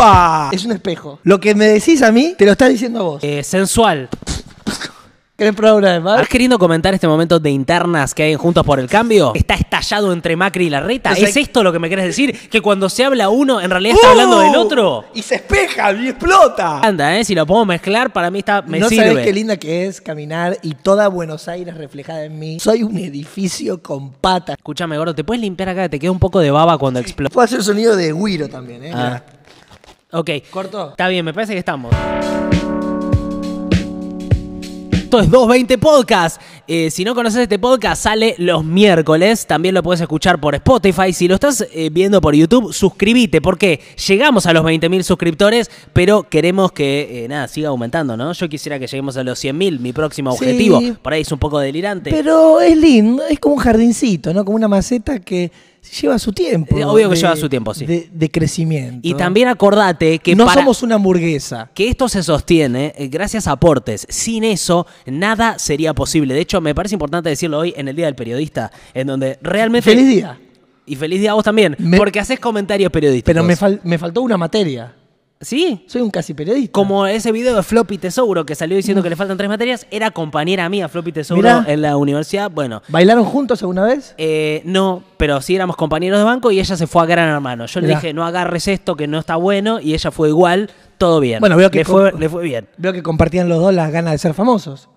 ¡Opa! Es un espejo. Lo que me decís a mí, te lo estás diciendo a vos. Eh, sensual. ¿Querés probar una vez más? ¿Estás queriendo comentar este momento de internas que hay en Juntos por el Cambio? ¿Está estallado entre Macri y Larreta? O sea, ¿Es esto lo que me querés decir? ¿Que cuando se habla uno, en realidad está ¡Uh! hablando del otro? Y se espeja y explota. Anda, ¿eh? Si lo puedo mezclar, para mí está, me no sirve. sabés qué linda que es caminar y toda Buenos Aires reflejada en mí. Soy un edificio con patas. Escúchame, gordo, ¿te puedes limpiar acá? Te queda un poco de baba cuando explota. Puedo hacer sonido de guiro también, ¿eh? Ah. Ok. ¿Corto? Está bien, me parece que estamos. Esto es 220 Podcast. Eh, si no conoces este podcast, sale los miércoles. También lo puedes escuchar por Spotify. Si lo estás eh, viendo por YouTube, suscríbete porque llegamos a los 20.000 suscriptores, pero queremos que eh, nada siga aumentando, ¿no? Yo quisiera que lleguemos a los 100.000, mi próximo Sí. objetivo. Por ahí es un poco delirante. Pero es lindo, es como un jardincito, ¿no? Como una maceta que lleva su tiempo. Eh, obvio que lleva su tiempo, sí. De, de crecimiento. y también acordate que no para- somos una hamburguesa. que esto se sostiene eh, gracias a aportes. Sin eso, nada sería posible. De hecho, me parece importante decirlo hoy en el Día del Periodista, en donde realmente... Feliz día. Y feliz día a vos también, Me- porque haces comentarios periodísticos. Pero me, fal- me faltó una materia. Sí, Soy un casi periodista. como ese video de Floppy Tesouro que salió diciendo que le faltan tres materias, era compañera mía Floppy Tesouro Mirá. en la universidad. Bueno, ¿Bailaron juntos alguna vez? eh, no, pero sí éramos compañeros de banco y ella se fue a Gran Hermano. Yo le dije, no agarres esto que no está bueno, y ella fue igual, todo bien. Bueno, veo que le, fue, le fue bien. Veo que compartían los dos las ganas de ser famosos.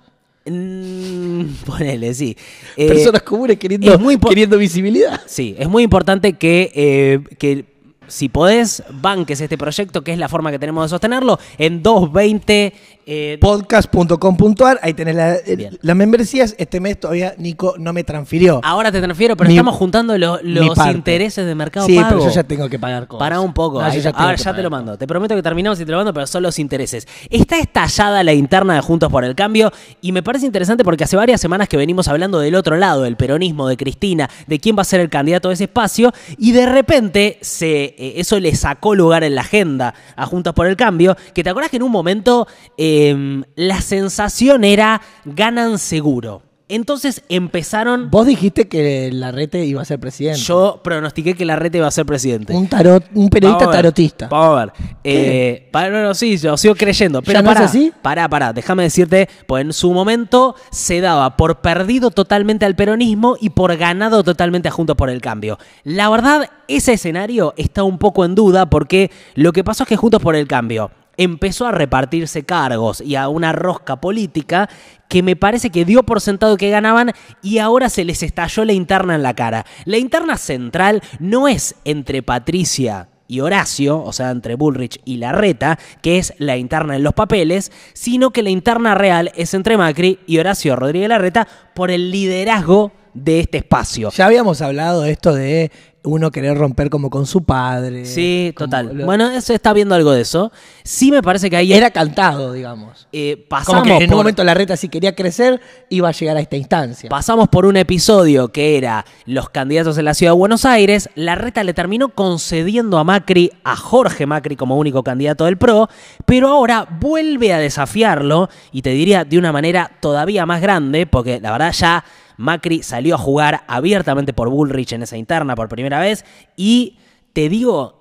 Mm, ponele, sí. Eh, Personas comunes muy queriendo visibilidad. Sí, es muy importante que, eh, que si podés, banques este proyecto, que es la forma que tenemos de sostenerlo, en 220... eh, Podcast.com.ar, ahí tenés la- eh, las membresías. Este mes todavía Nico no me transfirió. ahora te transfiero, pero Mi- estamos juntando lo- los intereses de Mercado sí, Pago. pero yo ya tengo que pagar cosas. Para un poco. No, Ahí- ya ahora ya te lo mando. Te prometo que terminamos y te lo mando, pero son los intereses. Está estallada la interna de Juntos por el Cambio y me parece interesante porque hace varias semanas que venimos hablando del otro lado, del peronismo, de Cristina, de quién va a ser el candidato de ese espacio y de repente se, eh, eso le sacó lugar en la agenda a Juntos por el Cambio, que te acuerdas que en un momento eh, la sensación era ganan seguro. Entonces empezaron... Vos dijiste que Larrete iba a ser presidente. Yo pronostiqué que Larrete iba a ser presidente. un tarot, un periodista Vamos a ver, tarotista. Vamos a ver. Eh, para, no, no, sí, yo sigo creyendo. Pero ¿Ya no es pará, así? Pará, pará, déjame decirte, pues en su momento se daba por perdido totalmente al peronismo y por ganado totalmente a Juntos por el Cambio. La verdad, ese escenario está un poco en duda porque lo que pasó es que Juntos por el Cambio empezó a repartirse cargos y a una rosca política que me parece que dio por sentado que ganaban y ahora se les estalló la interna en la cara. La interna central no es entre Patricia y Horacio, o sea, entre Bullrich y Larreta, que es la interna en los papeles, sino que la interna real es entre Macri y Horacio Rodríguez Larreta por el liderazgo de este espacio. Ya habíamos hablado de esto de uno querer romper como con su padre. Sí, total. lo- Bueno, se está viendo algo de eso. Sí me parece que ahí era cantado, digamos. eh, Como pasamos que en un por- momento Larreta si quería crecer iba a llegar a esta instancia. Pasamos por un episodio que era los candidatos en la ciudad de Buenos Aires. La reta le terminó concediendo a Macri, a Jorge Macri como único candidato del PRO, pero ahora vuelve a desafiarlo y te diría de una manera todavía más grande, porque la verdad ya Macri salió a jugar abiertamente por Bullrich en esa interna por primera vez y te digo,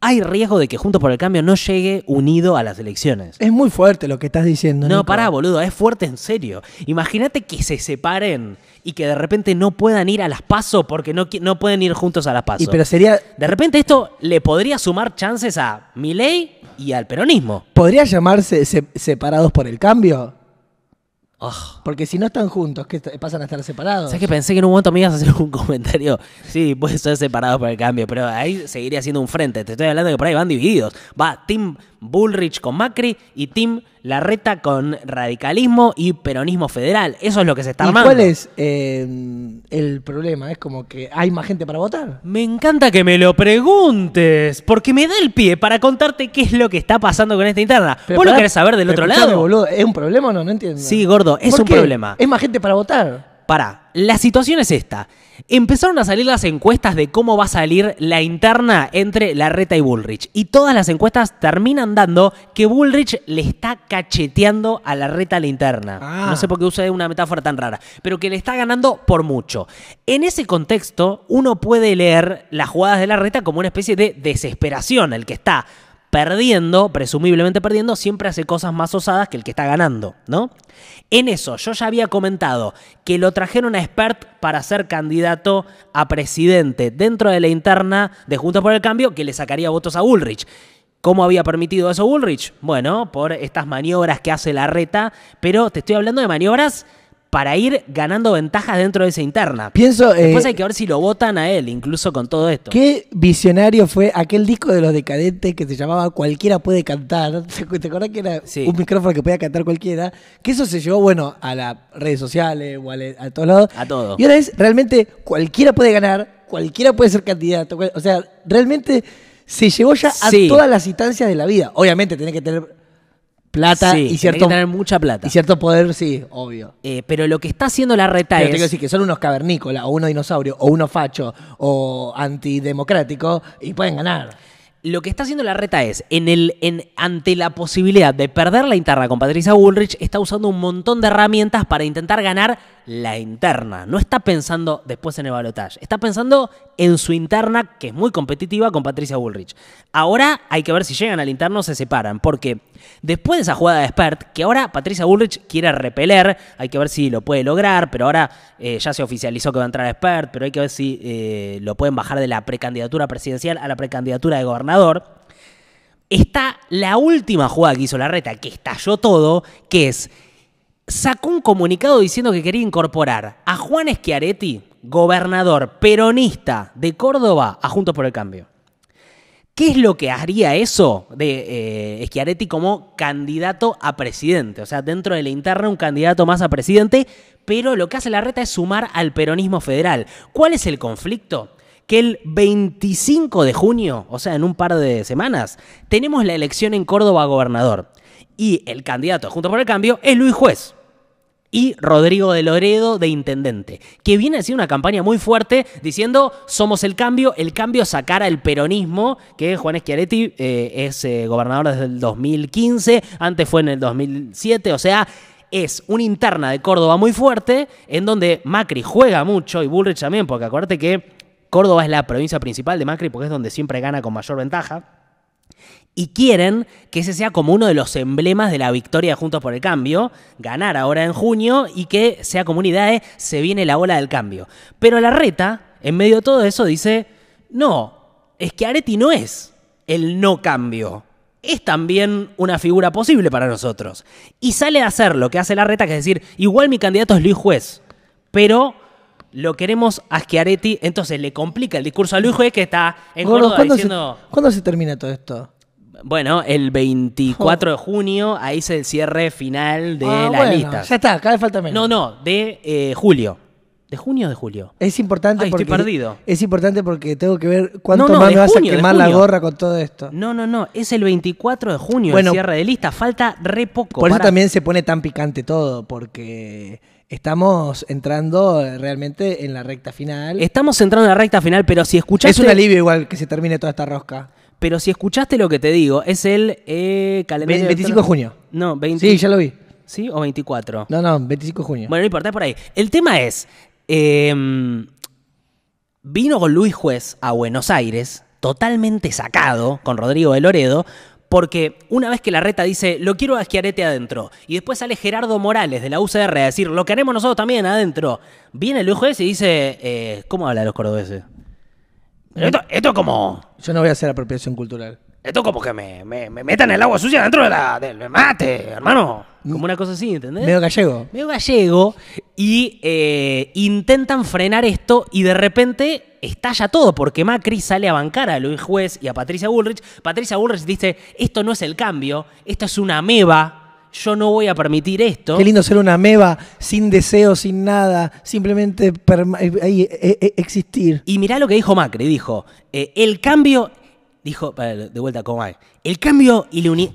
hay riesgo de que Juntos por el Cambio no llegue unido a las elecciones. Es muy fuerte lo que estás diciendo. No, Nico. pará, boludo, es fuerte en serio. Imagínate que se separen y que de repente no puedan ir a las pasos porque no, no pueden ir juntos a las pasos. Y pero sería. De repente esto le podría sumar chances a Milei y al peronismo. ¿Podría llamarse se- separados por el cambio? Porque si no están juntos, ¿qué pasan a estar separados? ¿Sabes que pensé que en un momento me ibas a hacer un comentario? Sí, puede ser separado por el cambio, pero ahí seguiría siendo un frente. Te estoy hablando que por ahí van divididos. Va Team Bullrich con Macri y Team Larreta con radicalismo y peronismo federal. Eso es lo que se está ¿Y armando. cuál es eh, el problema? Es como que hay más gente para votar. Me encanta que me lo preguntes, porque me da el pie para contarte qué es lo que está pasando con esta interna. Pero ¿Vos lo querés saber del otro lado? boludo, ¿Es un problema o no? No entiendo. Sí, gordo, es ¿Por un qué? problema. Es más gente para votar. Pará, la situación es esta. Empezaron a salir las encuestas de cómo va a salir la interna entre Larreta y Bullrich. Y todas las encuestas terminan dando que Bullrich le está cacheteando a Larreta la interna. Ah. No sé por qué usa una metáfora tan rara, pero que le está ganando por mucho. En ese contexto, uno puede leer las jugadas de Larreta como una especie de desesperación, el que está perdiendo, presumiblemente perdiendo, siempre hace cosas más osadas que el que está ganando, ¿no? En eso, yo ya había comentado que lo trajeron a Spert para ser candidato a presidente dentro de la interna de Juntos por el Cambio, que le sacaría votos a Ulrich. ¿Cómo había permitido eso Ulrich? Bueno, por estas maniobras que hace la reta, pero te estoy hablando de maniobras para ir ganando ventajas dentro de esa interna. Pienso. eh, Después hay que ver si lo votan a él, incluso con todo esto. Qué visionario fue aquel disco de los decadentes que se llamaba Cualquiera puede cantar. ¿Te acuerdas que era Sí. un micrófono que podía cantar cualquiera? Que eso se llevó, bueno, a las redes sociales o a, todos lados. A todo. Y ahora es realmente cualquiera puede ganar, cualquiera puede ser candidato. O sea, realmente se llevó ya a Sí. todas las instancias de la vida. Obviamente tenés que tener plata Sí, y cierto, que tener mucha plata. y cierto poder, sí, obvio. Eh, pero lo que está haciendo la reta Pero es. te quiero decir que son unos cavernícolas, o unos dinosaurios, o unos fachos, o antidemocráticos, y pueden ganar. Lo que está haciendo la reta es, en el, en, ante la posibilidad de perder la interna con Patricia Bullrich, está usando un montón de herramientas para intentar ganar la interna. No está pensando después en el balotaje, está pensando en su interna, que es muy competitiva con Patricia Bullrich. Ahora hay que ver si llegan al interno o se separan, porque después de esa jugada de Spert, que ahora Patricia Bullrich quiere repeler, hay que ver si lo puede lograr, pero ahora eh, ya se oficializó que va a entrar Spert, pero hay que ver si eh, lo pueden bajar de la precandidatura presidencial a la precandidatura de gobernador. Está la última jugada que hizo la reta, que estalló todo, que es, sacó un comunicado diciendo que quería incorporar a Juan Schiaretti, gobernador peronista de Córdoba, a Juntos por el Cambio. ¿Qué es lo que haría eso de eh, Schiaretti como candidato a presidente? O sea, dentro de la interna un candidato más a presidente, pero lo que hace la reta es sumar al peronismo federal. ¿Cuál es el conflicto? Que el 25 de junio, o sea, en un par de semanas, tenemos la elección en Córdoba a gobernador. Y el candidato junto por el cambio es Luis Juez y Rodrigo de Loredo de Intendente, que viene haciendo una campaña muy fuerte diciendo somos el cambio, el cambio sacara el peronismo, que Juan Schiaretti eh, es eh, gobernador desde el 2015, antes fue en el 2007, o sea, es una interna de Córdoba muy fuerte, en donde Macri juega mucho y Bullrich también, porque acuérdate que Córdoba es la provincia principal de Macri porque es donde siempre gana con mayor ventaja y quieren que ese sea como uno de los emblemas de la victoria de Juntos por el Cambio, ganar ahora en junio y que sea como una idea de se viene la ola del cambio. Pero la reta, en medio de todo eso, dice, no, es que Areti no es el no cambio. Es también una figura posible para nosotros. Y sale a hacer lo que hace la reta, que es decir, igual mi candidato es Luis Juez, pero lo queremos a Schiaretti, entonces le complica el discurso a Luis Juez que está en Gordo, Córdoba ¿cuándo, diciendo... se, ¿Cuándo se termina todo esto? Bueno, el 24 de junio, ahí es el cierre final de Ah, las bueno, listas. Ya está, cada vez falta menos. No, no, de eh, julio. ¿De junio o de julio? Es importante Ay, porque estoy perdido. Es importante porque tengo que ver cuánto No, no, más me vas junio, a quemar la gorra con todo esto. No, no, no, es el 24 de junio Bueno, el cierre de lista. Falta re poco. Por eso también se pone tan picante todo, porque estamos entrando realmente en la recta final. Estamos entrando en la recta final, pero si escuchaste... Es un alivio igual que se termine toda esta rosca. Pero si escuchaste lo que te digo, es el eh, calendario... Ve- 25 de junio. No, 20... Sí, ya lo vi. ¿Sí? ¿O 24? No, no, 25 de junio. Bueno, no importa, es por ahí. El tema es, eh, vino Luis Juez a Buenos Aires, totalmente sacado, con Rodrigo de Loredo, porque una vez que la reta dice, lo quiero a adentro, y después sale Gerardo Morales de la UCR a decir, lo queremos nosotros también adentro, viene Luis Juez y dice, eh, ¿cómo hablan los cordobeses? Esto, esto es como... Yo no voy a hacer apropiación cultural. Esto como que me, me, me metan el agua sucia dentro de la, del mate, hermano. Como una cosa así, ¿entendés? Medio gallego. medio gallego y eh, intentan frenar esto y de repente estalla todo porque Macri sale a bancar a Luis Juez y a Patricia Bullrich. Patricia Bullrich dice, esto no es el cambio, esto es una meba, yo no voy a permitir esto. Qué lindo ser una meba, sin deseo, sin nada, simplemente ahí, eh, eh, existir. Y mirá lo que dijo Macri, dijo, eh, el cambio, dijo, de vuelta como hay, el cambio y la unidad...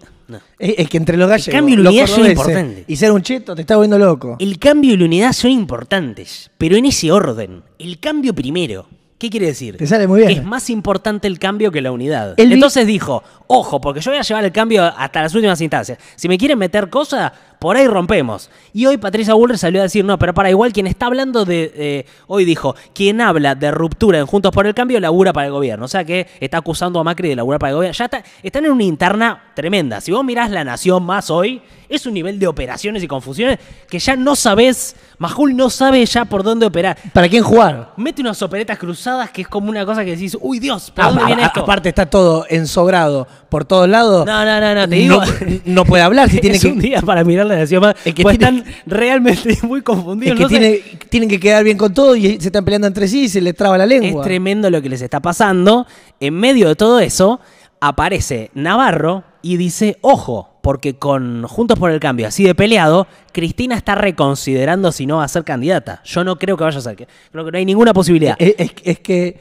Es, es que entre los gallegos, cambio y la unidad son importantes. Y ser un cheto te está volviendo loco. El cambio y la unidad son importantes, pero en ese orden. El cambio primero. ¿Qué quiere decir? Te sale muy bien. Es más importante el cambio que la unidad. Vi- Entonces dijo, ojo, porque yo voy a llevar el cambio hasta las últimas instancias. Si me quieren meter cosas, por ahí rompemos. Y hoy Patricia Bullrich salió a decir, no, pero para igual quien está hablando de, eh, hoy dijo, quien habla de ruptura en Juntos por el Cambio labura para el gobierno. O sea que está acusando a Macri de laburar para el gobierno. Ya está, están en una interna tremenda. Si vos mirás La Nación más hoy, es un nivel de operaciones y confusiones que ya no sabés, Majul no sabe ya por dónde operar. ¿Para quién jugar? Mete unas operetas cruzadas que es como una cosa que decís, uy Dios, ¿por Ah, dónde a- viene a- esto? Aparte está todo ensobrado por todos lados. No, no, no, no, te digo. No, no puede hablar si tiene es que... un día para mirar la nación más. El que pues tiene- están realmente muy Es confundidos. que no sé. tienen que quedar bien con todo y se están peleando entre sí y se les traba la Es lengua. tremendo lo que les está pasando. En medio de todo eso, aparece Navarro y dice, ojo, porque con Juntos por el Cambio, así de peleado, Cristina está reconsiderando si no va a ser candidata. Yo no creo que vaya a ser. Creo que no hay ninguna posibilidad. Es, es- es que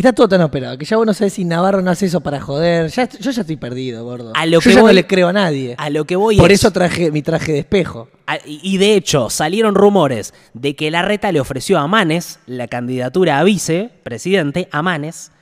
está todo tan operado que ya vos no sabés si Navarro no hace eso para joder. Ya, yo ya estoy perdido, gordo. A lo yo que ya voy- no le creo a nadie. A lo que voy Por es- eso traje mi traje de espejo. Y de hecho, salieron rumores de que Larreta le ofreció a Manes la candidatura a vicepresidente, a Manes,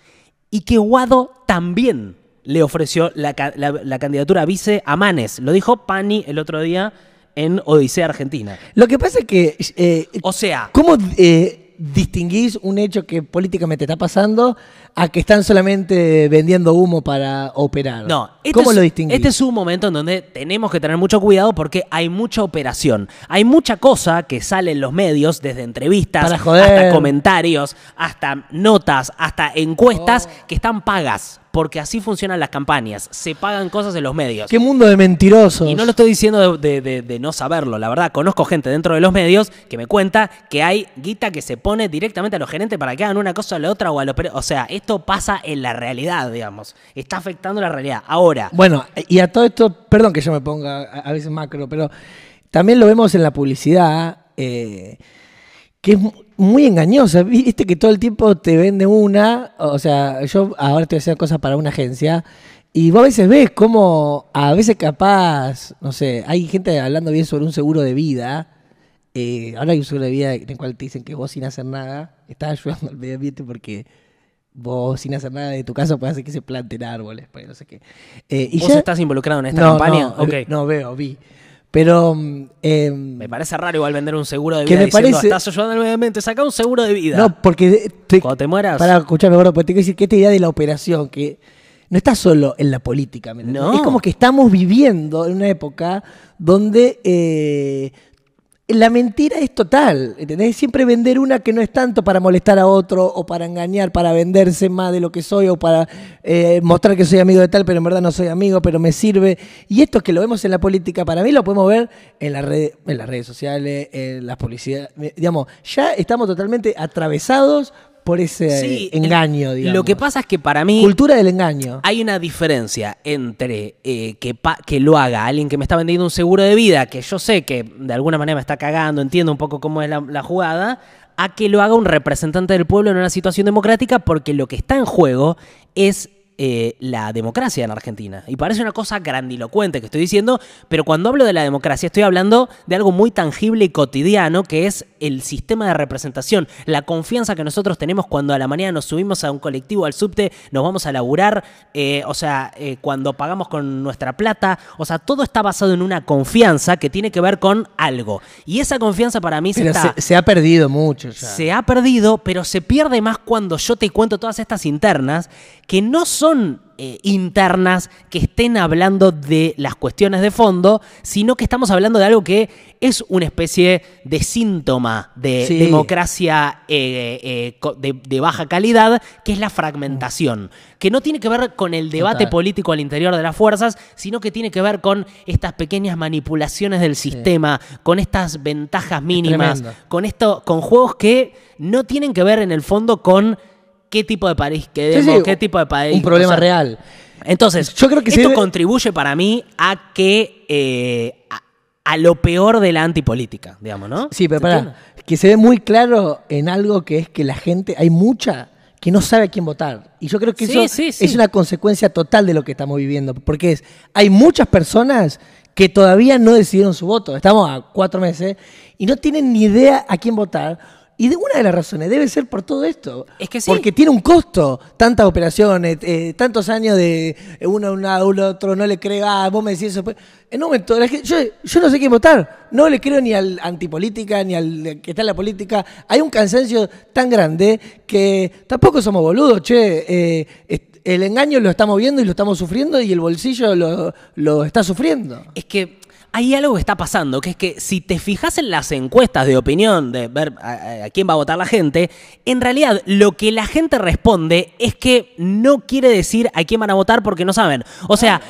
y que Guado también le ofreció la, la- la candidatura a vice a Manes. Lo dijo Pani el otro día en Odisea Argentina. Lo que pasa es que. eh, O sea, ¿Cómo eh, distinguís un hecho que políticamente está pasando a que están solamente vendiendo humo para operar? No, este ¿Cómo es, lo distinguís? Este es un momento en donde tenemos que tener mucho cuidado porque hay mucha operación. Hay mucha cosa que sale en los medios, desde entrevistas, hasta comentarios, hasta notas, hasta encuestas Oh. que están pagas. Porque así funcionan las campañas. Se pagan cosas en los medios. Qué mundo de mentirosos. Y no lo estoy diciendo de, de- de- de no saberlo, la verdad, conozco gente dentro de los medios que me cuenta que hay guita que se pone directamente a los gerentes para que hagan una cosa o la otra o a los O sea, esto pasa en la realidad, digamos. Está afectando la realidad. Ahora, Bueno, y a todo esto, perdón que yo me ponga a, veces macro, pero también lo vemos en la publicidad, eh, que es muy engañosa. Viste que todo el tiempo te vende una, o sea, yo ahora estoy haciendo cosas para una agencia. Y vos a veces ves cómo, a veces capaz, no sé, hay gente hablando bien sobre un seguro de vida. eh, ahora hay un seguro de vida en el cual te dicen que vos sin hacer nada estás ayudando al medio ambiente porque vos sin hacer nada de tu casa puedes hacer que se planten árboles, pues no sé qué. Eh, y ¿vos ya- estás involucrado en esta no, campaña? No, Ok. no veo, vi. Pero eh, Me parece raro igual vender un seguro de Que vida me diciendo, parece- estás ayudando al medio ambiente, saca un seguro de vida. no, porque te- Cuando te mueras. para escucharme, gordo, porque te quiero decir que esta idea de la operación, que no está solo en la política, ¿me? No. es como que estamos viviendo en una época donde eh, la mentira es total, ¿entendés? Siempre vender una que no es tanto para molestar a otro o para engañar, para venderse más de lo que soy o para eh, mostrar que soy amigo de tal, pero en verdad no soy amigo, pero me sirve. Y esto que lo vemos en la política, para mí lo podemos ver en, la red, en las redes sociales, en las publicidades. Digamos, ya estamos totalmente atravesados por ese Sí, engaño, digamos. Lo que pasa es que para mí Cultura del engaño. hay una diferencia entre eh, que, pa- que lo haga alguien que me está vendiendo un seguro de vida, que yo sé que de alguna manera me está cagando, entiendo un poco cómo es la, la jugada, a que lo haga un representante del pueblo en una situación democrática, porque lo que está en juego es eh, la democracia en Argentina. Y parece una cosa grandilocuente que estoy diciendo, pero cuando hablo de la democracia estoy hablando de algo muy tangible y cotidiano, que es el sistema de representación, la confianza que nosotros tenemos cuando a la mañana nos subimos a un colectivo, al subte, nos vamos a laburar, eh, o sea, eh, cuando pagamos con nuestra plata, o sea, todo está basado en una confianza que tiene que ver con algo. Y esa confianza para mí se está... se, se ha perdido mucho ya. Se ha perdido, pero se pierde más cuando yo te cuento todas estas internas que no son eh, internas que estén hablando de las cuestiones de fondo, sino que estamos hablando de algo que es una especie de síntoma de Sí. democracia eh, eh, de, de baja calidad, que es la fragmentación, que no tiene que ver con el debate Total. político al interior de las fuerzas, sino que tiene que ver con estas pequeñas manipulaciones del sistema, con estas ventajas mínimas, con esto, con juegos que no tienen que ver en el fondo con qué tipo de país queremos, sí, qué tipo de país. Un problema o sea, real. Entonces, Yo creo que esto contribuye para mí a que eh, a, a lo peor de la antipolítica, digamos, ¿no? Sí, pero ¿Se pará, entiende? que se ve muy claro en algo que es que la gente, hay mucha que no sabe a quién votar. Y yo creo que Sí, eso sí, sí. es una consecuencia total de lo que estamos viviendo. Porque es, hay muchas personas que todavía no decidieron su voto. Estamos a cuatro meses y no tienen ni idea a quién votar. Y de una de las razones debe ser por todo esto. Es que sí. Porque tiene un costo. Tantas operaciones, eh, tantos años de eh, uno a un lado, uno a otro, no le cree, ah, vos me decís eso. pues, En un momento, la gente- yo, yo no sé quién votar. No le creo ni al antipolítica, ni al que está en la política. Hay un cansancio tan grande que tampoco somos boludos, che. eh, el engaño lo estamos viendo y lo estamos sufriendo y el bolsillo lo, lo está sufriendo. Es que hay algo que está pasando, que es que si te fijas en las encuestas de opinión, de ver a, a quién va a votar la gente, en realidad lo que la gente responde es que no quiere decir a quién van a votar porque no saben. O sea,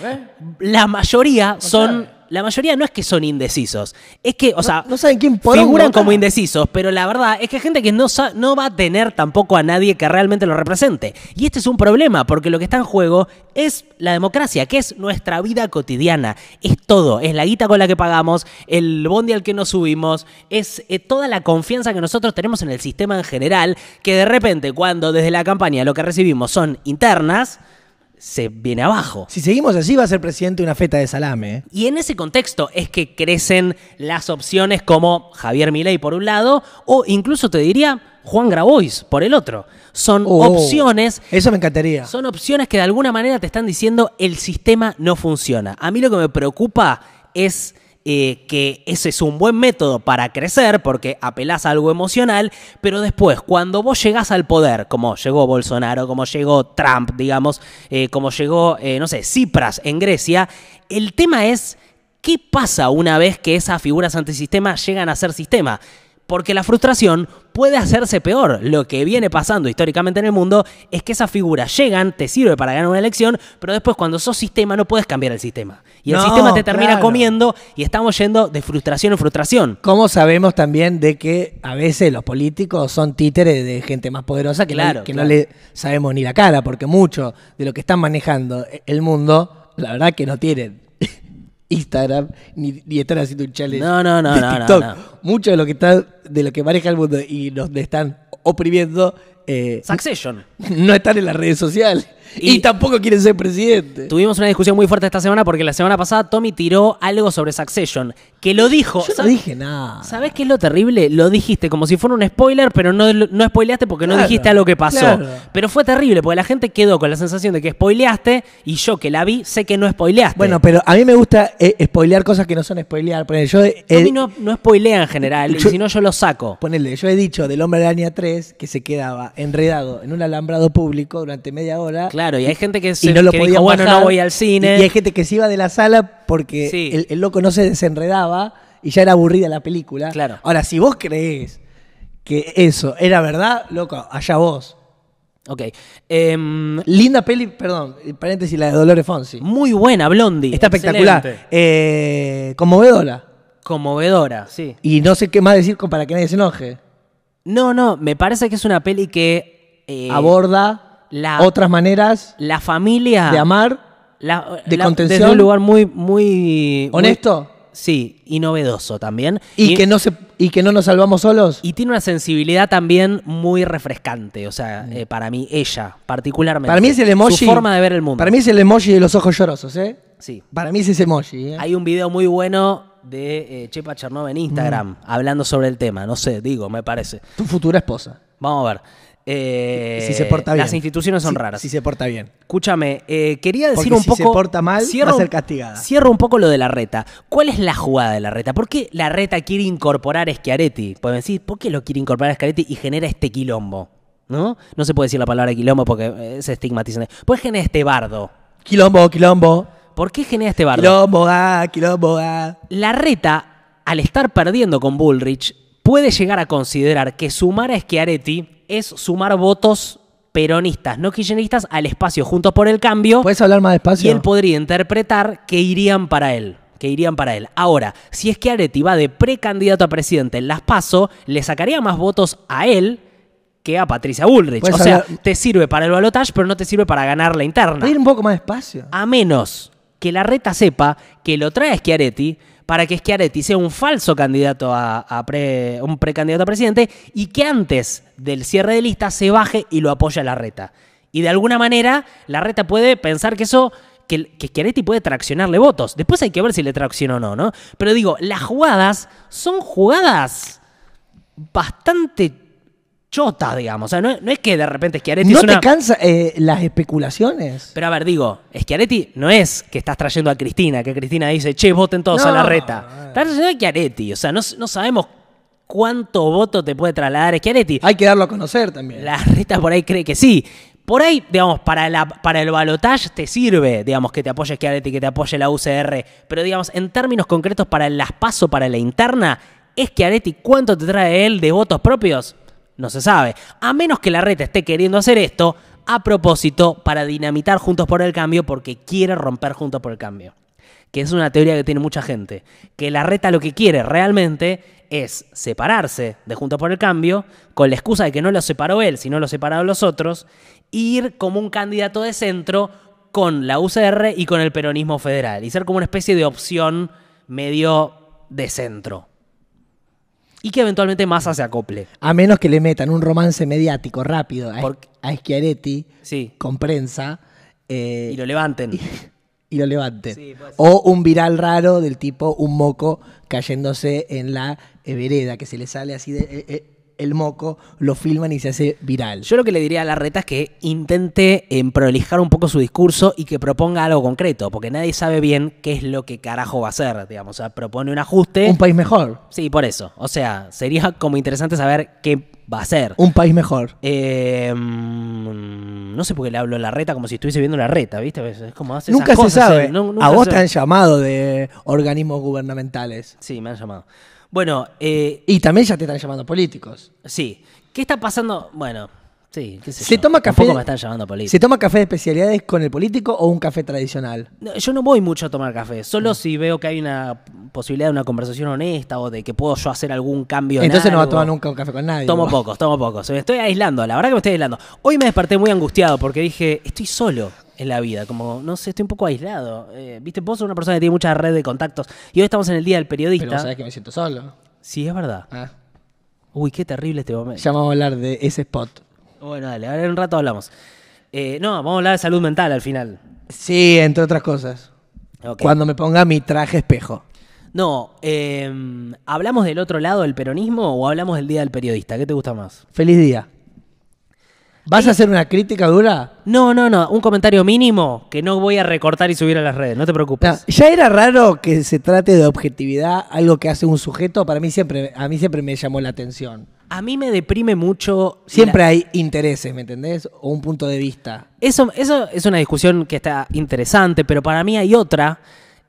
la mayoría son... sabe. La mayoría no es que son indecisos, es que, o sea, no saben quién poronga figuran como indecisos, pero la verdad es que hay gente que no, no va a tener tampoco a nadie que realmente lo represente. Y este es un problema, porque lo que está en juego es la democracia, que es nuestra vida cotidiana. Es todo, es la guita con la que pagamos, el bondi al que nos subimos, es eh, toda la confianza que nosotros tenemos en el sistema en general, que de repente cuando desde la campaña lo que recibimos son internas, se viene abajo. Si seguimos así, va a ser presidente una feta de salame. ¿eh? Y en ese contexto es que crecen las opciones como Javier Milei por un lado o incluso te diría Juan Grabois por el otro. Son Oh, opciones Eso me encantaría. son opciones que de alguna manera te están diciendo el sistema no funciona. A mí lo que me preocupa es eh, que ese es un buen método para crecer porque apelás a algo emocional, pero después cuando vos llegás al poder, como llegó Bolsonaro, como llegó Trump, digamos, eh, como llegó, eh, no sé, Tsipras en Grecia, el tema es qué pasa una vez que esas figuras antisistema llegan a ser sistema. Porque la frustración puede hacerse peor. Lo que viene pasando históricamente en el mundo es que esas figuras llegan, te sirve para ganar una elección, pero después cuando sos sistema no puedes cambiar el sistema. Y el No, sistema te termina claro. comiendo y estamos yendo de frustración en frustración. Como sabemos también de que a veces los políticos son títeres de gente más poderosa que, Claro, no, que claro. no le sabemos ni la cara, porque mucho de lo que están manejando el mundo, la verdad que no tienen Instagram ni, ni están haciendo un challenge No, no, no, de no, no, TikTok. no. Mucho de lo que está, de lo que maneja el mundo y nos están oprimiendo eh, Succession. no están en las redes sociales y, Y- tampoco quieren ser presidente. Tuvimos una discusión muy fuerte esta semana porque la semana pasada Tommy tiró algo sobre Succession, que lo dijo. Yo no ¿sabes- dije nada. ¿Sabes qué es lo terrible? Lo dijiste como si fuera un spoiler, pero no, no spoileaste porque no dijiste algo que pasó. claro. Pero fue terrible porque la gente quedó con la sensación de que spoileaste y yo que la vi sé que no spoileaste. Bueno, pero a mí me gusta eh, spoilear cosas que no son spoilear. Ponele, yo, eh, Tommy no, no spoilea en general yo- y si no yo lo saco. ponele, yo he dicho del hombre araña 3 que se quedaba enredado en un alambrado público durante media hora. Claro, y hay gente que, y se, no lo que podían dijo, bueno, bajar, no voy al cine. Y, y hay gente que se iba de la sala porque Sí. el, el loco no se desenredaba y ya era aburrida la película. Claro. Ahora, si vos creés que eso era verdad, loco, allá vos. Ok. Em, Linda peli, perdón, paréntesis, la de Dolores Fonsi. muy buena, Blondie. Está espectacular. Eh, conmovedora. Conmovedora, sí. Y no sé qué más decir para que nadie se enoje. No, no, me parece que es una peli que... eh, Aborda la- otras maneras La familia... de amar, la- de la- contención. Desde un lugar muy... muy honesto, muy- sí, y novedoso también. y, que no se y que no nos salvamos solos. y tiene una sensibilidad también muy refrescante. O sea, eh, para mí, ella, particularmente. Para mí es el emoji. Su forma de ver el mundo. Para mí es el emoji de los ojos llorosos, ¿eh? Sí. Para mí es ese emoji. ¿eh? Hay un video muy bueno de eh, Chepa Chernov en Instagram Mm. hablando sobre el tema. No sé, digo, me parece. Tu futura esposa. Vamos a ver. Eh, si se porta bien. Las instituciones son Si- raras. Si se porta bien. Escúchame, eh, quería decir Porque un si poco. se porta mal, va a ser castigada. Cierro un poco lo de la reta. ¿Cuál es la jugada de la reta? ¿Por qué la reta quiere incorporar a Schiaretti? Pueden decir, ¿por qué lo quiere incorporar a Schiaretti y genera este quilombo? ¿No? No se puede decir la palabra quilombo porque eh, es estigmatizante. ¿Por qué genera este bardo? Quilombo, quilombo. ¿Por qué genera este bardo? Quilombo, ah, quilombo, ah. La reta, al estar perdiendo con Bullrich, puede llegar a considerar que sumar a Schiaretti es sumar votos peronistas, no kirchneristas, al espacio Juntos por el Cambio. ¿Puedes hablar más Y despacio? él podría interpretar que irían para él. Que irían para él. Ahora, si es que Areti va de precandidato a presidente en las PASO, le sacaría más votos a él que a Patricia Bullrich. O sea, hablar- te sirve para el balotaje, pero no te sirve para ganar la interna. ¿Puedes ir un poco más despacio? A menos que la reta sepa que lo trae Schiaretti para que Schiaretti sea un falso candidato a, un precandidato a presidente y que antes del cierre de lista se baje y lo apoya la reta. Y de alguna manera la reta puede pensar que eso que, que Schiaretti puede traccionarle votos. Después hay que ver si le tracciona o no, ¿no? Pero digo, las jugadas son jugadas bastante chota, digamos. O sea, no, no es que de repente Schiaretti ¿No es una... te cansa eh, las especulaciones? Pero a ver, digo, Schiaretti no es que estás trayendo a Cristina, que Cristina dice, che, voten todos a la reta. Estás trayendo a Schiaretti. O sea, no, no sabemos cuánto voto te puede trasladar Schiaretti. Hay que darlo a conocer también. La reta por ahí cree que sí. Por ahí, digamos, para, la, para el balotaje te sirve, digamos, que te apoye Schiaretti, que te apoye la UCR. Pero, digamos, en términos concretos para las paso, para la interna, ¿es Schiaretti cuánto te trae él de votos propios? No se sabe. A menos que la reta esté queriendo hacer esto a propósito para dinamitar Juntos por el Cambio porque quiere romper Juntos por el Cambio. Que es una teoría que tiene mucha gente. Que la reta lo que quiere realmente es separarse de Juntos por el Cambio con la excusa de que no lo separó él, sino lo separaron los otros, e ir como un candidato de centro con la UCR y con el peronismo federal. Y ser como una especie de opción medio de centro. Y que eventualmente Massa se acople. A menos que le metan un romance mediático rápido a, Por- a Schiaretti Sí. con prensa eh, Y lo levanten. y lo levanten. Sí, o un viral raro del tipo un moco cayéndose en la eh, vereda, que se le sale así de, eh, eh, el moco, lo filman y se hace viral. Yo lo que le diría a la reta es que intente em, prolijar un poco su discurso y que proponga algo concreto, porque nadie sabe bien qué es lo que carajo va a hacer, digamos. O sea, propone un ajuste. un país mejor. Sí, por eso. O sea, sería como interesante saber qué va a hacer. Un país mejor. Eh, mm, no sé por qué le hablo a la reta como si estuviese viendo la reta, ¿viste? Es como hace Nunca esas se cosas, sabe. eh, nunca a vos se- te han llamado de organismos gubernamentales. Sí, me han llamado. Bueno, eh, Y también ya te están llamando políticos. sí. ¿Qué está pasando? Bueno, sí, qué sé ¿Se yo. toma café? Tampoco me están llamando político. ¿Se toma café de especialidades con el político o un café tradicional? No, yo no voy mucho a tomar café, solo si veo que hay una posibilidad de una conversación honesta o de que puedo yo hacer algún cambio. en Entonces no va a tomar nunca un café con nadie. Tomo pocos, tomo pocos. Me estoy aislando, la verdad que me estoy aislando. Hoy me desperté muy angustiado porque dije, estoy solo en la vida, como, no sé, estoy un poco aislado. Eh, Viste, vos sos una persona que tiene mucha red de contactos y hoy estamos en el Día del Pero Periodista. vos sabés que me siento solo. Sí, es verdad. Ah, Uy, qué terrible este momento. ya vamos a hablar de ese spot. Bueno, dale, ahora en un rato hablamos. Eh, no, vamos a hablar de salud mental al final. Sí, entre otras cosas. Cuando me ponga mi traje espejo. No, eh, ¿hablamos del otro lado del peronismo o hablamos del Día del Periodista? ¿Qué te gusta más? Feliz día. ¿Vas a hacer una crítica dura? No, no, no, un comentario mínimo que no voy a recortar y subir a las redes, no te preocupes. No, ya era raro que se trate de objetividad, algo que hace un sujeto. Para mí siempre, a mí siempre me llamó la atención. A mí me deprime mucho. Siempre la- hay intereses, ¿me entendés? O un punto de vista. Eso, eso es una discusión que está interesante, pero para mí hay otra,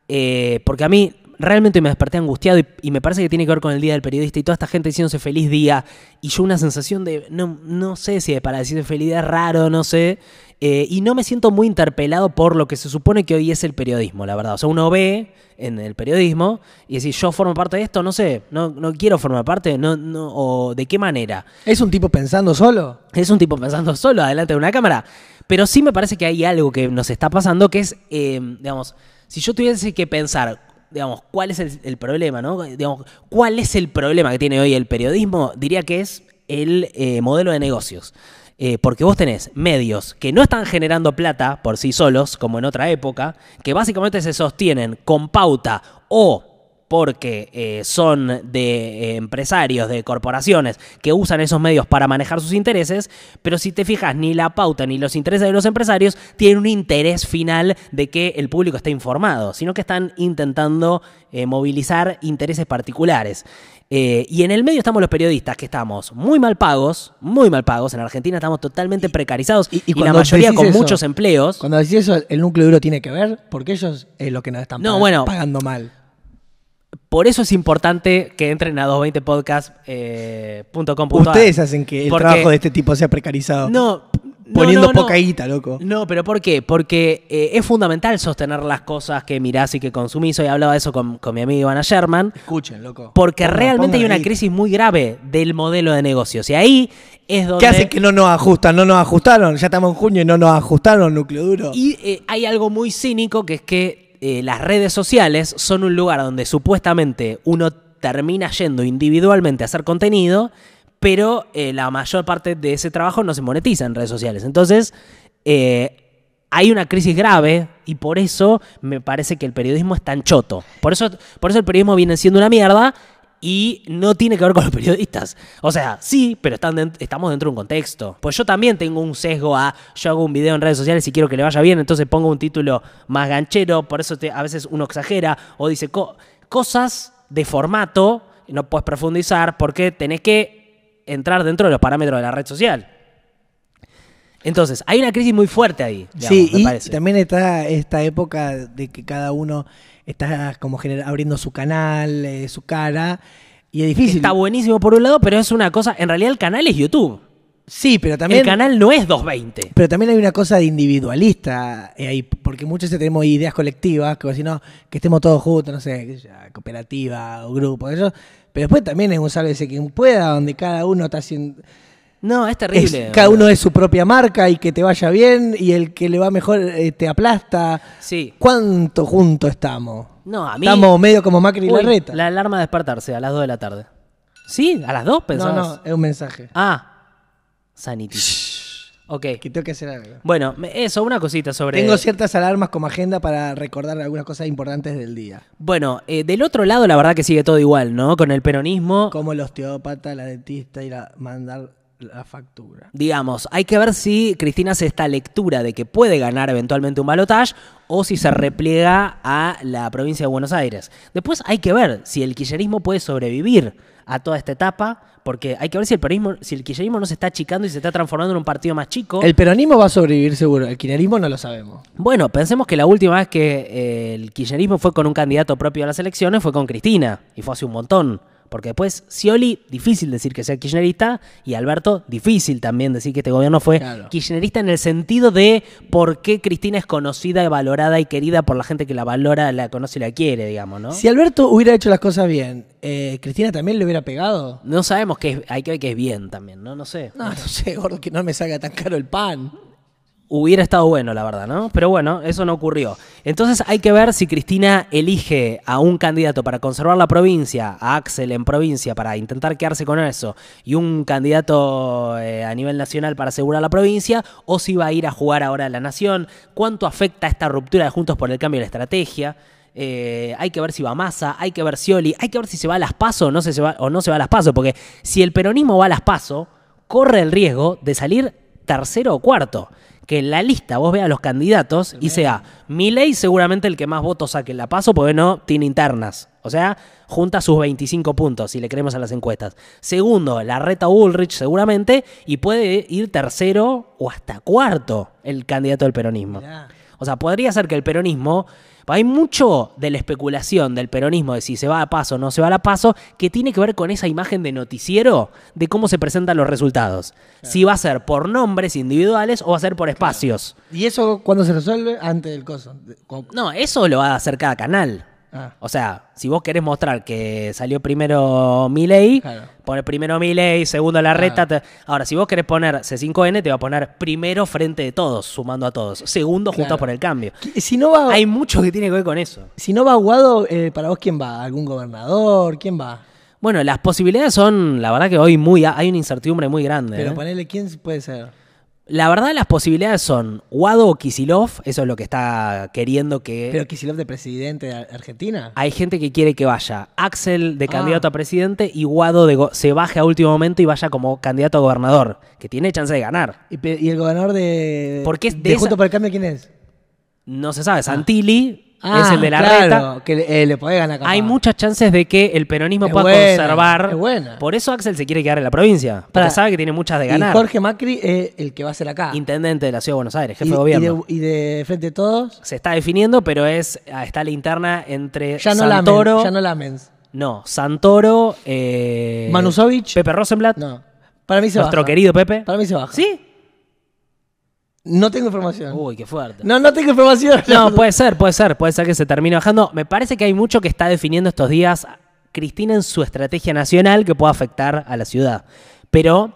eh, porque a mí realmente me desperté angustiado y, y me parece que tiene que ver con el Día del Periodista y toda esta gente diciéndose feliz día y yo una sensación de, no, no sé si para decirse feliz día es raro, no sé, eh, y no me siento muy interpelado por lo que se supone que hoy es el periodismo, la verdad. O sea, uno ve en el periodismo y decir, yo formo parte de esto, no sé, no, no quiero formar parte, no, no, o de qué manera. ¿Es un tipo pensando solo? Es un tipo pensando solo delante de una cámara. Pero sí me parece que hay algo que nos está pasando que es, eh, digamos, si yo tuviese que pensar, digamos, cuál es el, problema, ¿no? Digamos, cuál es el problema que tiene hoy el periodismo, diría que es el eh, modelo de negocios. Eh, porque vos tenés medios que no están generando plata por sí solos, como en otra época, que básicamente se sostienen con pauta o porque eh, son de eh, empresarios, de corporaciones que usan esos medios para manejar sus intereses, pero si te fijas, ni la pauta ni los intereses de los empresarios tienen un interés final de que el público esté informado, sino que están intentando eh, movilizar intereses particulares. Y en el medio estamos los periodistas, que estamos muy mal pagos, muy mal pagos. En Argentina estamos totalmente precarizados y- y, y la mayoría con eso, muchos empleos. Cuando decís eso, el núcleo duro tiene que ver, porque ellos es lo que nos están No, pag- bueno. pagando mal. Por eso es importante que entren a eh, 220podcast.com. Ustedes hacen que el Porque- trabajo de este tipo sea precarizado. No, Poniendo no, no. poca guita, loco. No, pero ¿por qué? Porque eh, es fundamental sostener las cosas que mirás y que consumís. Hoy hablaba de eso con, con mi amiga Ivana Sherman. Escuchen, loco. Porque realmente hay una guita. crisis muy grave del modelo de negocios. Y ahí es donde... ¿Qué hacen que no nos ajustan? No nos ajustaron. Ya estamos en junio y no nos ajustaron, núcleo duro. Y eh, hay algo muy cínico que es que eh, las redes sociales son un lugar donde supuestamente uno termina yendo individualmente a hacer contenido, pero eh, la mayor parte de ese trabajo no se monetiza en redes sociales. Entonces, eh, hay una crisis grave y por eso me parece que el periodismo es tan choto. Por eso, por eso el periodismo viene siendo una mierda y no tiene que ver con los periodistas. O sea, sí, pero estamos dentro de un contexto. Pues yo también tengo un sesgo a, yo hago un video en redes sociales y quiero que le vaya bien, entonces pongo un título más ganchero, por eso a veces uno exagera o dice co- cosas de formato, no puedes profundizar porque tenés que entrar dentro de los parámetros de la red social. Entonces, hay una crisis muy fuerte ahí. digamos, sí, me y parece. también está esta época de que cada uno está como abriendo su canal, eh, su cara, y es difícil. Está buenísimo por un lado, pero es una cosa, en realidad el canal es YouTube. Sí, pero también... el canal no es 220. Pero también hay una cosa de individualista eh, ahí, porque muchos tenemos ideas colectivas, como si no, que estemos todos juntos, no sé, cooperativa o grupo, eso. Pero después también es un sálvese quien pueda, donde cada uno está haciendo. No, es es- terrible. cada uno es su propia marca y que te vaya bien, y el que le va mejor eh, te aplasta. Sí. ¿Cuánto juntos estamos? No, a mí. Estamos medio como Macri y Larreta. La alarma de despertarse a las 2 de la tarde. ¿Sí? ¿A las 2 no, pensabas? no, es un mensaje. Ah. Sanity. ok. Que tengo que hacer algo. Bueno, eso, una cosita sobre. Tengo ciertas alarmas como agenda para recordar algunas cosas importantes del día. Bueno, eh, del otro lado, la verdad que sigue todo igual, ¿no? Con el peronismo. Como el osteópata, la dentista y la, mandar la factura. Digamos, hay que ver si Cristina hace esta lectura de que puede ganar eventualmente un balotaje o si se repliega a la provincia de Buenos Aires. Después hay que ver si el kirchnerismo puede sobrevivir a toda esta etapa, porque hay que ver si el peronismo, si el kirchnerismo no se está achicando y se está transformando en un partido más chico. El peronismo va a sobrevivir seguro, el kirchnerismo no lo sabemos. Bueno, pensemos que la última vez que eh, el kirchnerismo fue con un candidato propio a las elecciones fue con Cristina, y fue hace un montón. Porque después, Scioli, difícil decir que sea kirchnerista, y Alberto, difícil también decir que este gobierno fue Claro. kirchnerista en el sentido de por qué Cristina es conocida, valorada y querida por la gente que la valora, la conoce y la quiere, digamos, ¿no? Si Alberto hubiera hecho las cosas bien, eh, ¿Cristina también le hubiera pegado? No sabemos que es- hay que ver que es bien también, ¿no? No sé. No, no sé, gordo, que no me salga tan caro el pan. Hubiera estado bueno, la verdad, ¿no? Pero bueno, eso no ocurrió. Entonces hay que ver si Cristina elige a un candidato para conservar la provincia, a Axel en provincia, para intentar quedarse con eso, y un candidato eh, a nivel nacional para asegurar la provincia, o si va a ir a jugar ahora a la nación, cuánto afecta esta ruptura de Juntos por el Cambio de la estrategia. Eh, hay que ver si va Massa, hay que ver Scioli, hay que ver si se va a las paso o no se, va, o no se va a las paso, porque si el peronismo va a las paso, corre el riesgo de salir tercero o cuarto. Que en la lista vos veas los candidatos y sea Milei seguramente el que más votos saque en la paso porque no tiene internas. O sea, junta sus 25 puntos, si le creemos a las encuestas. Segundo, la reta Ulrich seguramente y puede ir tercero o hasta cuarto el candidato del peronismo. Mirá. O sea, podría ser que el peronismo. Hay mucho de la especulación del peronismo de si se va a paso o no se va a paso que tiene que ver con esa imagen de noticiero de cómo se presentan los resultados. Si va a ser por nombres individuales o va a ser por espacios. ¿Y eso cuándo se resuelve? Antes del coso. No, eso lo va a hacer cada canal. Ah, O sea, si vos querés mostrar que salió primero Milei, Claro. pone primero Milei, segundo la reta. te- Ahora, si vos querés poner C5N, te va a poner primero frente de todos, sumando a todos. Segundo, juntos Claro. por el cambio. ¿Qui- Si no va, Hay mucho que tiene que ver con eso. si no va Guado, eh, ¿para vos quién va? ¿Algún gobernador? ¿Quién va? Bueno, las posibilidades son, la verdad que hoy muy hay una incertidumbre muy grande. Pero ¿eh? ponele quién puede ser. La verdad las posibilidades son Guado o Kisilov, eso es lo que está queriendo que... ¿Pero Kisilov de presidente de Argentina? Hay gente que quiere que vaya Axel de Ah. candidato a presidente y Guado de go- se baje a último momento y vaya como candidato a gobernador, que tiene chance de ganar. ¿Y, el gobernador de, Porque es de de esa- Juntos por el Cambio quién es? No se sabe, Santilli Ah, es el de la claro, reta. que le, eh, le podés ganar. Hay muchas chances de que el peronismo Es pueda buena, conservar. es buena. Por eso Axel se quiere quedar en la provincia, porque sabe que tiene muchas de Y ganar. Jorge Macri es el que va a ser acá. Intendente de la Ciudad de Buenos Aires, jefe y, de y gobierno. de, y de Frente de Todos, Se está definiendo, pero es ah, está la interna entre ya no Santoro. Ya no Lamens. No, Santoro. Eh, Manusovich. Pepe Rosenblatt. No. Para mí se nuestro baja. querido Pepe. Para mí se baja. ¿Sí? No tengo información. Uy, qué fuerte. No, no tengo información. No, puede ser, puede ser, puede ser que se termine bajando. Me parece que hay mucho que está definiendo estos días Cristina en su estrategia nacional que pueda afectar a la ciudad. Pero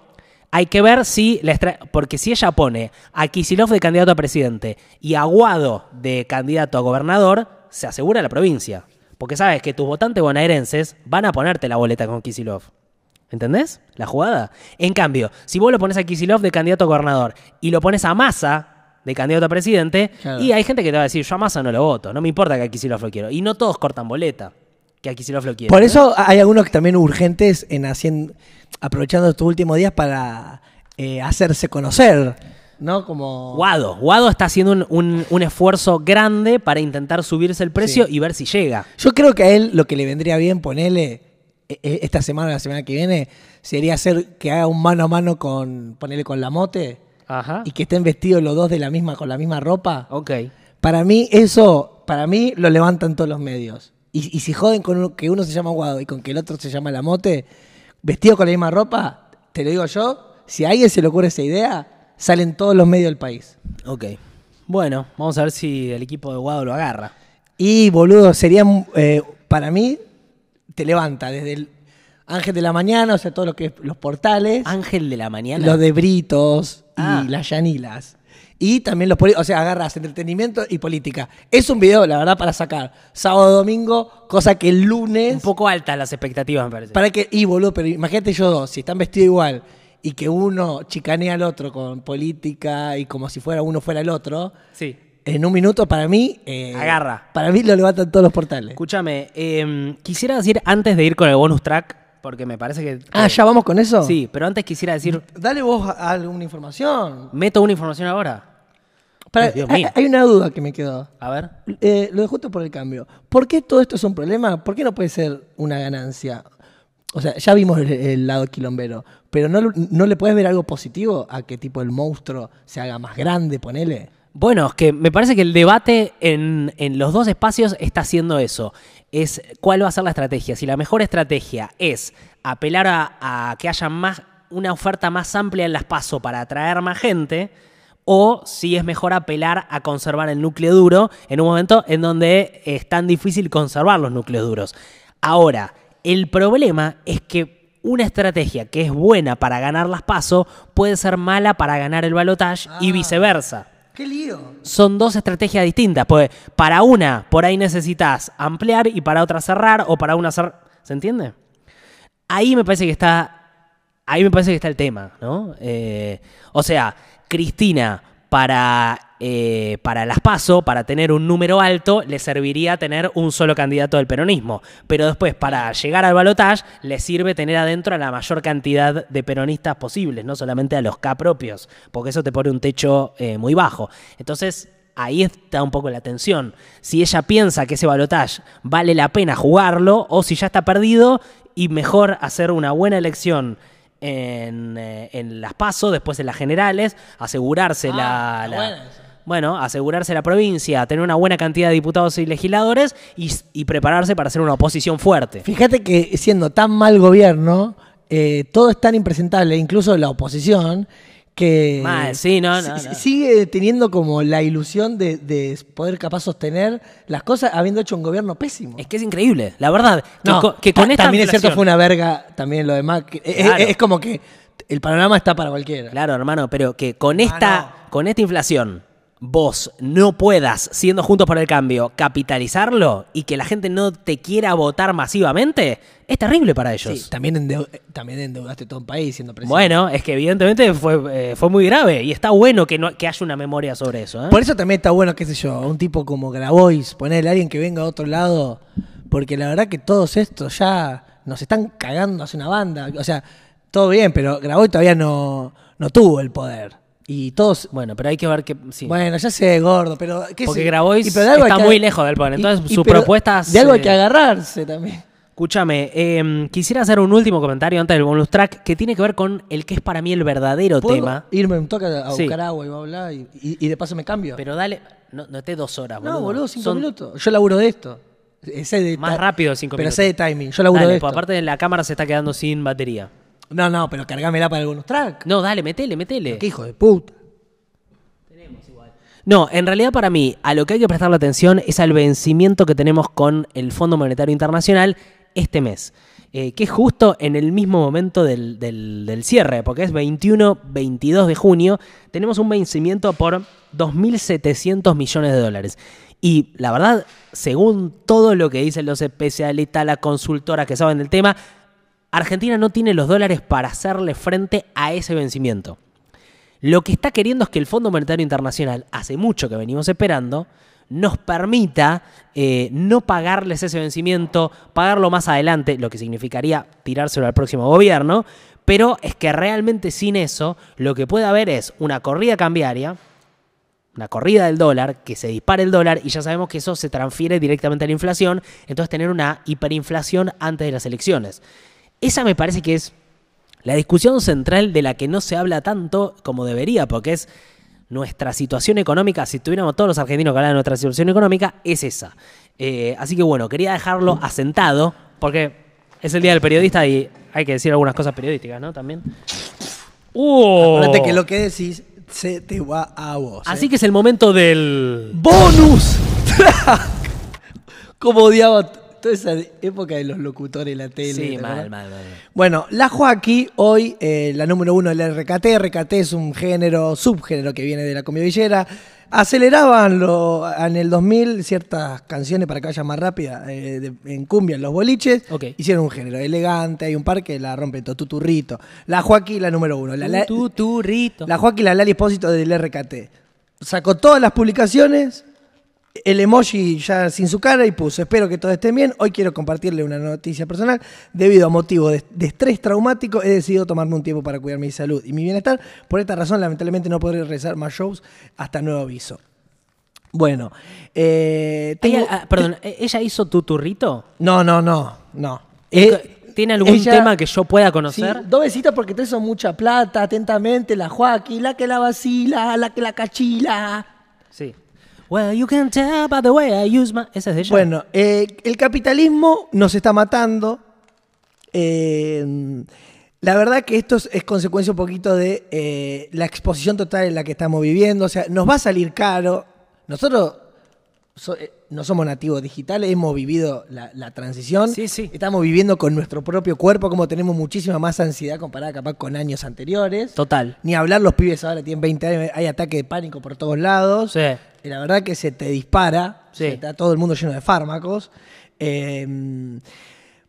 hay que ver si, la porque si ella pone a Kisilov de candidato a presidente y a Guado de candidato a gobernador, se asegura la provincia. Porque sabes que tus votantes bonaerenses van a ponerte la boleta con Kisilov. ¿Entendés? La jugada. En cambio, si vos lo pones a Kisilov de candidato a gobernador y lo pones a Massa de candidato a presidente, Claro. y hay gente que te va a decir, yo a Massa no lo voto, no me importa que a Kisilov lo quiero. Y no todos cortan boleta. que aquí se lo quiere. Por ¿no? eso hay algunos que también urgentes en haciendo, aprovechando estos últimos días para eh, hacerse conocer, ¿no? Como Guado. Guado está haciendo un, un- un esfuerzo grande para intentar subirse el precio y ver si llega. Yo creo que a él lo que le vendría bien ponerle esta semana o la semana que viene sería hacer que haga un mano a mano con ponerle con la mote Ajá. y que estén vestidos los dos de la misma con la misma ropa. Ok. Para mí eso, para mí lo levantan todos los medios. Y, y si joden con uno- que uno se llama Guado y con que el otro se llama La Mote, vestido con la misma ropa, te lo digo yo, si a alguien se le ocurre esa idea, salen todos los medios del país. Ok. Bueno, vamos a ver si el equipo de Guado lo agarra. Y boludo, sería eh, para mí, te levanta desde el Ángel de la Mañana, o sea, todo lo que es los portales, Ángel de la mañana. los de Britos y Ah. las Yanilas. Y también los poli- o sea, agarras entretenimiento y política. Es un video, la verdad, para sacar sábado, domingo, cosa que el lunes. Un poco altas las expectativas, me parece. Para que, y boludo, pero imagínate yo dos, si están vestidos igual y que uno chicanea al otro con política y como si fuera uno fuera el otro, Sí. En un minuto para mí. eh, Agarra. Para mí lo levantan todos los portales. Escúchame, eh, quisiera decir antes de ir con el bonus track, porque me parece que. Ah, ¿ya vamos con eso? Sí, pero antes quisiera decir. Dale vos a- alguna información. ¿Meto una información ahora? Para- Dios hay, mío. hay una duda que me quedó. A ver. Eh, lo de justo por el cambio. ¿Por qué todo esto es un problema? ¿Por qué no puede ser una ganancia? O sea, ya vimos el, el lado quilombero, pero no, no le puedes ver algo positivo a que tipo el monstruo se haga más grande, ponele. Bueno, es que me parece que el debate en, en los dos espacios está haciendo eso. Es cuál va a ser la estrategia. Si la mejor estrategia es apelar a, a que haya más, una oferta más amplia en las PASO para atraer más gente, o si es mejor apelar a conservar el núcleo duro en un momento en donde es tan difícil conservar los núcleos duros. Ahora, el problema es que una estrategia que es buena para ganar las PASO puede ser mala para ganar el balotage y viceversa ¡Qué lío! son dos estrategias distintas. Pues para una, por ahí necesitas ampliar y para otra cerrar, o para una cerrar. ¿Se entiende? Ahí me parece que está. Ahí me parece que está el tema, ¿no? Eh, o sea, Cristina, para, eh, para las PASO, para tener un número alto, le serviría tener un solo candidato del peronismo. Pero después, para llegar al balotaje, le sirve tener adentro a la mayor cantidad de peronistas posibles, no solamente a los K propios, porque eso te pone un techo eh, muy bajo. Entonces, ahí está un poco la tensión. Si ella piensa que ese balotaje vale la pena jugarlo, o si ya está perdido, y mejor hacer una buena elección en, eh, en las PASO, después en las generales, asegurarse Ah, la. Bueno, asegurarse la provincia, tener una buena cantidad de diputados y legisladores y, y prepararse para hacer una oposición fuerte. Fíjate que siendo tan mal gobierno, eh, todo es tan impresentable, incluso la oposición, que Mal, sí, no, no, si- no. sigue teniendo como la ilusión de, de poder capaz sostener las cosas habiendo hecho un gobierno pésimo. Es que es increíble, la verdad. Que, No, co- que con ta- esta también es cierto fue una verga también lo demás. que- es- Claro. es, es como que el panorama está para cualquiera. Claro, hermano, pero que con Ah, esta, con esta inflación vos no puedas, siendo juntos por el cambio, capitalizarlo y que la gente no te quiera votar masivamente, es terrible para ellos. Sí, también, endeu- también endeudaste todo un país siendo presidente. Bueno, es que evidentemente fue, eh, fue muy grave y está bueno que, no, que haya una memoria sobre eso. ¿eh? Por eso también está bueno, qué sé yo, un tipo como Grabois, ponerle a alguien que venga a otro lado, porque la verdad que todos estos ya nos están cagando hace una banda. O sea, todo bien, pero Grabois todavía no, no tuvo el poder. Y todos, Bueno, pero hay que ver que. Sí. bueno, ya sé, gordo, pero... ¿qué Porque sé? Grabois Y pero de algo hay está que- muy lejos del poder, entonces sus pero propuestas, De algo hay que agarrarse también. Escúchame, eh, quisiera hacer un último comentario antes del bonus track que tiene que ver con el que es para mí el verdadero ¿Puedo tema. irme un toque a Sí. buscar agua y bla, bla, y, y- y de paso me cambio? Pero dale, no, no esté dos horas, boludo. no, boludo, cinco Son minutos. Yo laburo de esto. Eh, sé de Más rápido cinco pero minutos. sé de timing. Yo laburo Dale, de pues esto. aparte la cámara se está quedando sin batería. No, no, pero cargámela para el bonus track. No, dale, metele, metele. ¿Qué hijo de puta? No, en realidad para mí, a lo que hay que prestarle atención es al vencimiento que tenemos con el Fondo Monetario Internacional este mes. eh, que es justo en el mismo momento del, del- del cierre, porque es 21-22 de junio, tenemos un vencimiento por 2.700 millones de dólares. Y la verdad, según todo lo que dicen los especialistas, las consultoras que saben del tema, Argentina no tiene los dólares para hacerle frente a ese vencimiento. Lo que está queriendo es que el Fondo Monetario Internacional, hace mucho que venimos esperando, nos permita eh, no pagarles ese vencimiento, pagarlo más adelante, lo que significaría tirárselo al próximo gobierno, pero es que realmente sin eso lo que puede haber es una corrida cambiaria, una corrida del dólar, que se dispare el dólar y ya sabemos que eso se transfiere directamente a la inflación, entonces tener una hiperinflación antes de las elecciones. Esa me parece que es la discusión central de la que no se habla tanto como debería, porque es nuestra situación económica, si tuviéramos todos los argentinos que hablan de nuestra situación económica, es esa. Eh, así que bueno, quería dejarlo asentado, porque es el día del periodista y hay que decir algunas cosas periodísticas, ¿no? También. ¡Uh! Acuérdate que lo que decís se te va a vos. Así ¿eh? que es el momento del. ¡Bonus! Como odiaba toda esa época de los locutores la tele. Sí, ¿te mal, mal, mal. Bueno, la Joaquí, hoy eh, la número uno del RKT. RKT es un género, subgénero que viene de la comedia villera. Aceleraban lo- en el 2000 ciertas canciones para que vaya más rápida eh, de- en cumbia, en los boliches. Ok. Hicieron un género elegante, hay un par que la rompe todo, tuturrito. La Joaquí, la número uno. La, la- Tu la Joaquín la Lali Espósito del RKT. Sacó todas las publicaciones, el emoji ya sin su cara y puso, espero que todo esté bien, hoy quiero compartirle una noticia personal. Debido a motivo de, de estrés traumático, he decidido tomarme un tiempo para cuidar mi salud y mi bienestar. Por esta razón, lamentablemente, no podré realizar más shows hasta nuevo aviso. Bueno, eh, tengo- Ella- ah, perdón, ¿e- ¿ella hizo tu turrito? No, no, no, no. Eh, ¿Tiene algún ella- tema que yo pueda Sí, conocer? dos besitos porque te son mucha plata, atentamente, la Joaquín, la que la vacila, la que la cachila. Sí. Well, you can tell by the way I use my... ¿Esa es de? Bueno, eh, el capitalismo nos está matando. Eh, la verdad que esto es, es consecuencia un poquito de eh, la exposición total en la que estamos viviendo. O sea, nos va a salir caro. Nosotros so- eh, no somos nativos digitales, hemos vivido la, la transición. Sí, sí. Estamos viviendo con nuestro propio cuerpo, como tenemos muchísima más ansiedad comparada capaz con años anteriores. Total. Ni hablar, los pibes ahora tienen 20 años, hay ataque de pánico por todos lados. Sí. Y la verdad que se te dispara, está todo el mundo lleno de fármacos. Eh,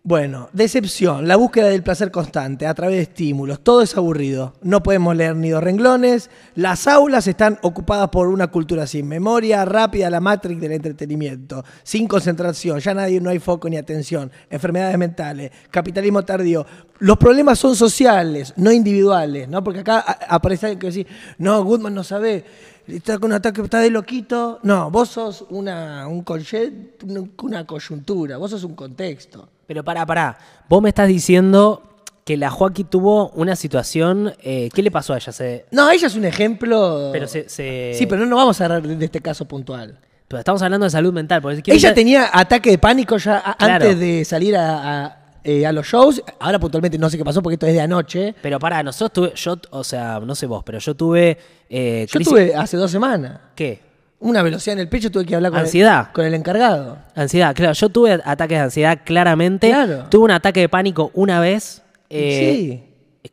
bueno, decepción, la búsqueda del placer constante a través de estímulos, todo es aburrido. No podemos leer ni dos renglones. Las aulas están ocupadas por una cultura sin memoria, rápida, la matrix del entretenimiento, sin concentración, ya nadie, no hay foco ni atención, enfermedades mentales, capitalismo tardío. Los problemas son sociales, no individuales, ¿no? Porque acá aparece alguien que dice, no, Goodman no sabe, está con un ataque, está de loquito. No, vos sos una, una coyuntura, vos sos un contexto. Pero pará, pará. Vos me estás diciendo que la Joaquín tuvo una situación... eh, ¿Qué le pasó a ella? Se, No, ella es un ejemplo. pero se, se- Sí, pero no nos vamos a hablar de este caso puntual. pero estamos hablando de salud mental. Porque quiero Ella tenía ataque de pánico ya a- Claro. antes de salir a, a, eh, a los shows. Ahora puntualmente no sé qué pasó porque esto es de anoche. Pero pará, nosotros tuve... Yo, o sea, no sé vos, pero yo tuve... eh, Yo crisis- tuve hace dos semanas ¿Qué? Una velocidad en el pecho, tuve que hablar con, Ansiedad. El, con el encargado. Ansiedad, claro. Yo tuve ataques de ansiedad claramente. Claro. Tuve un ataque de pánico una vez. eh,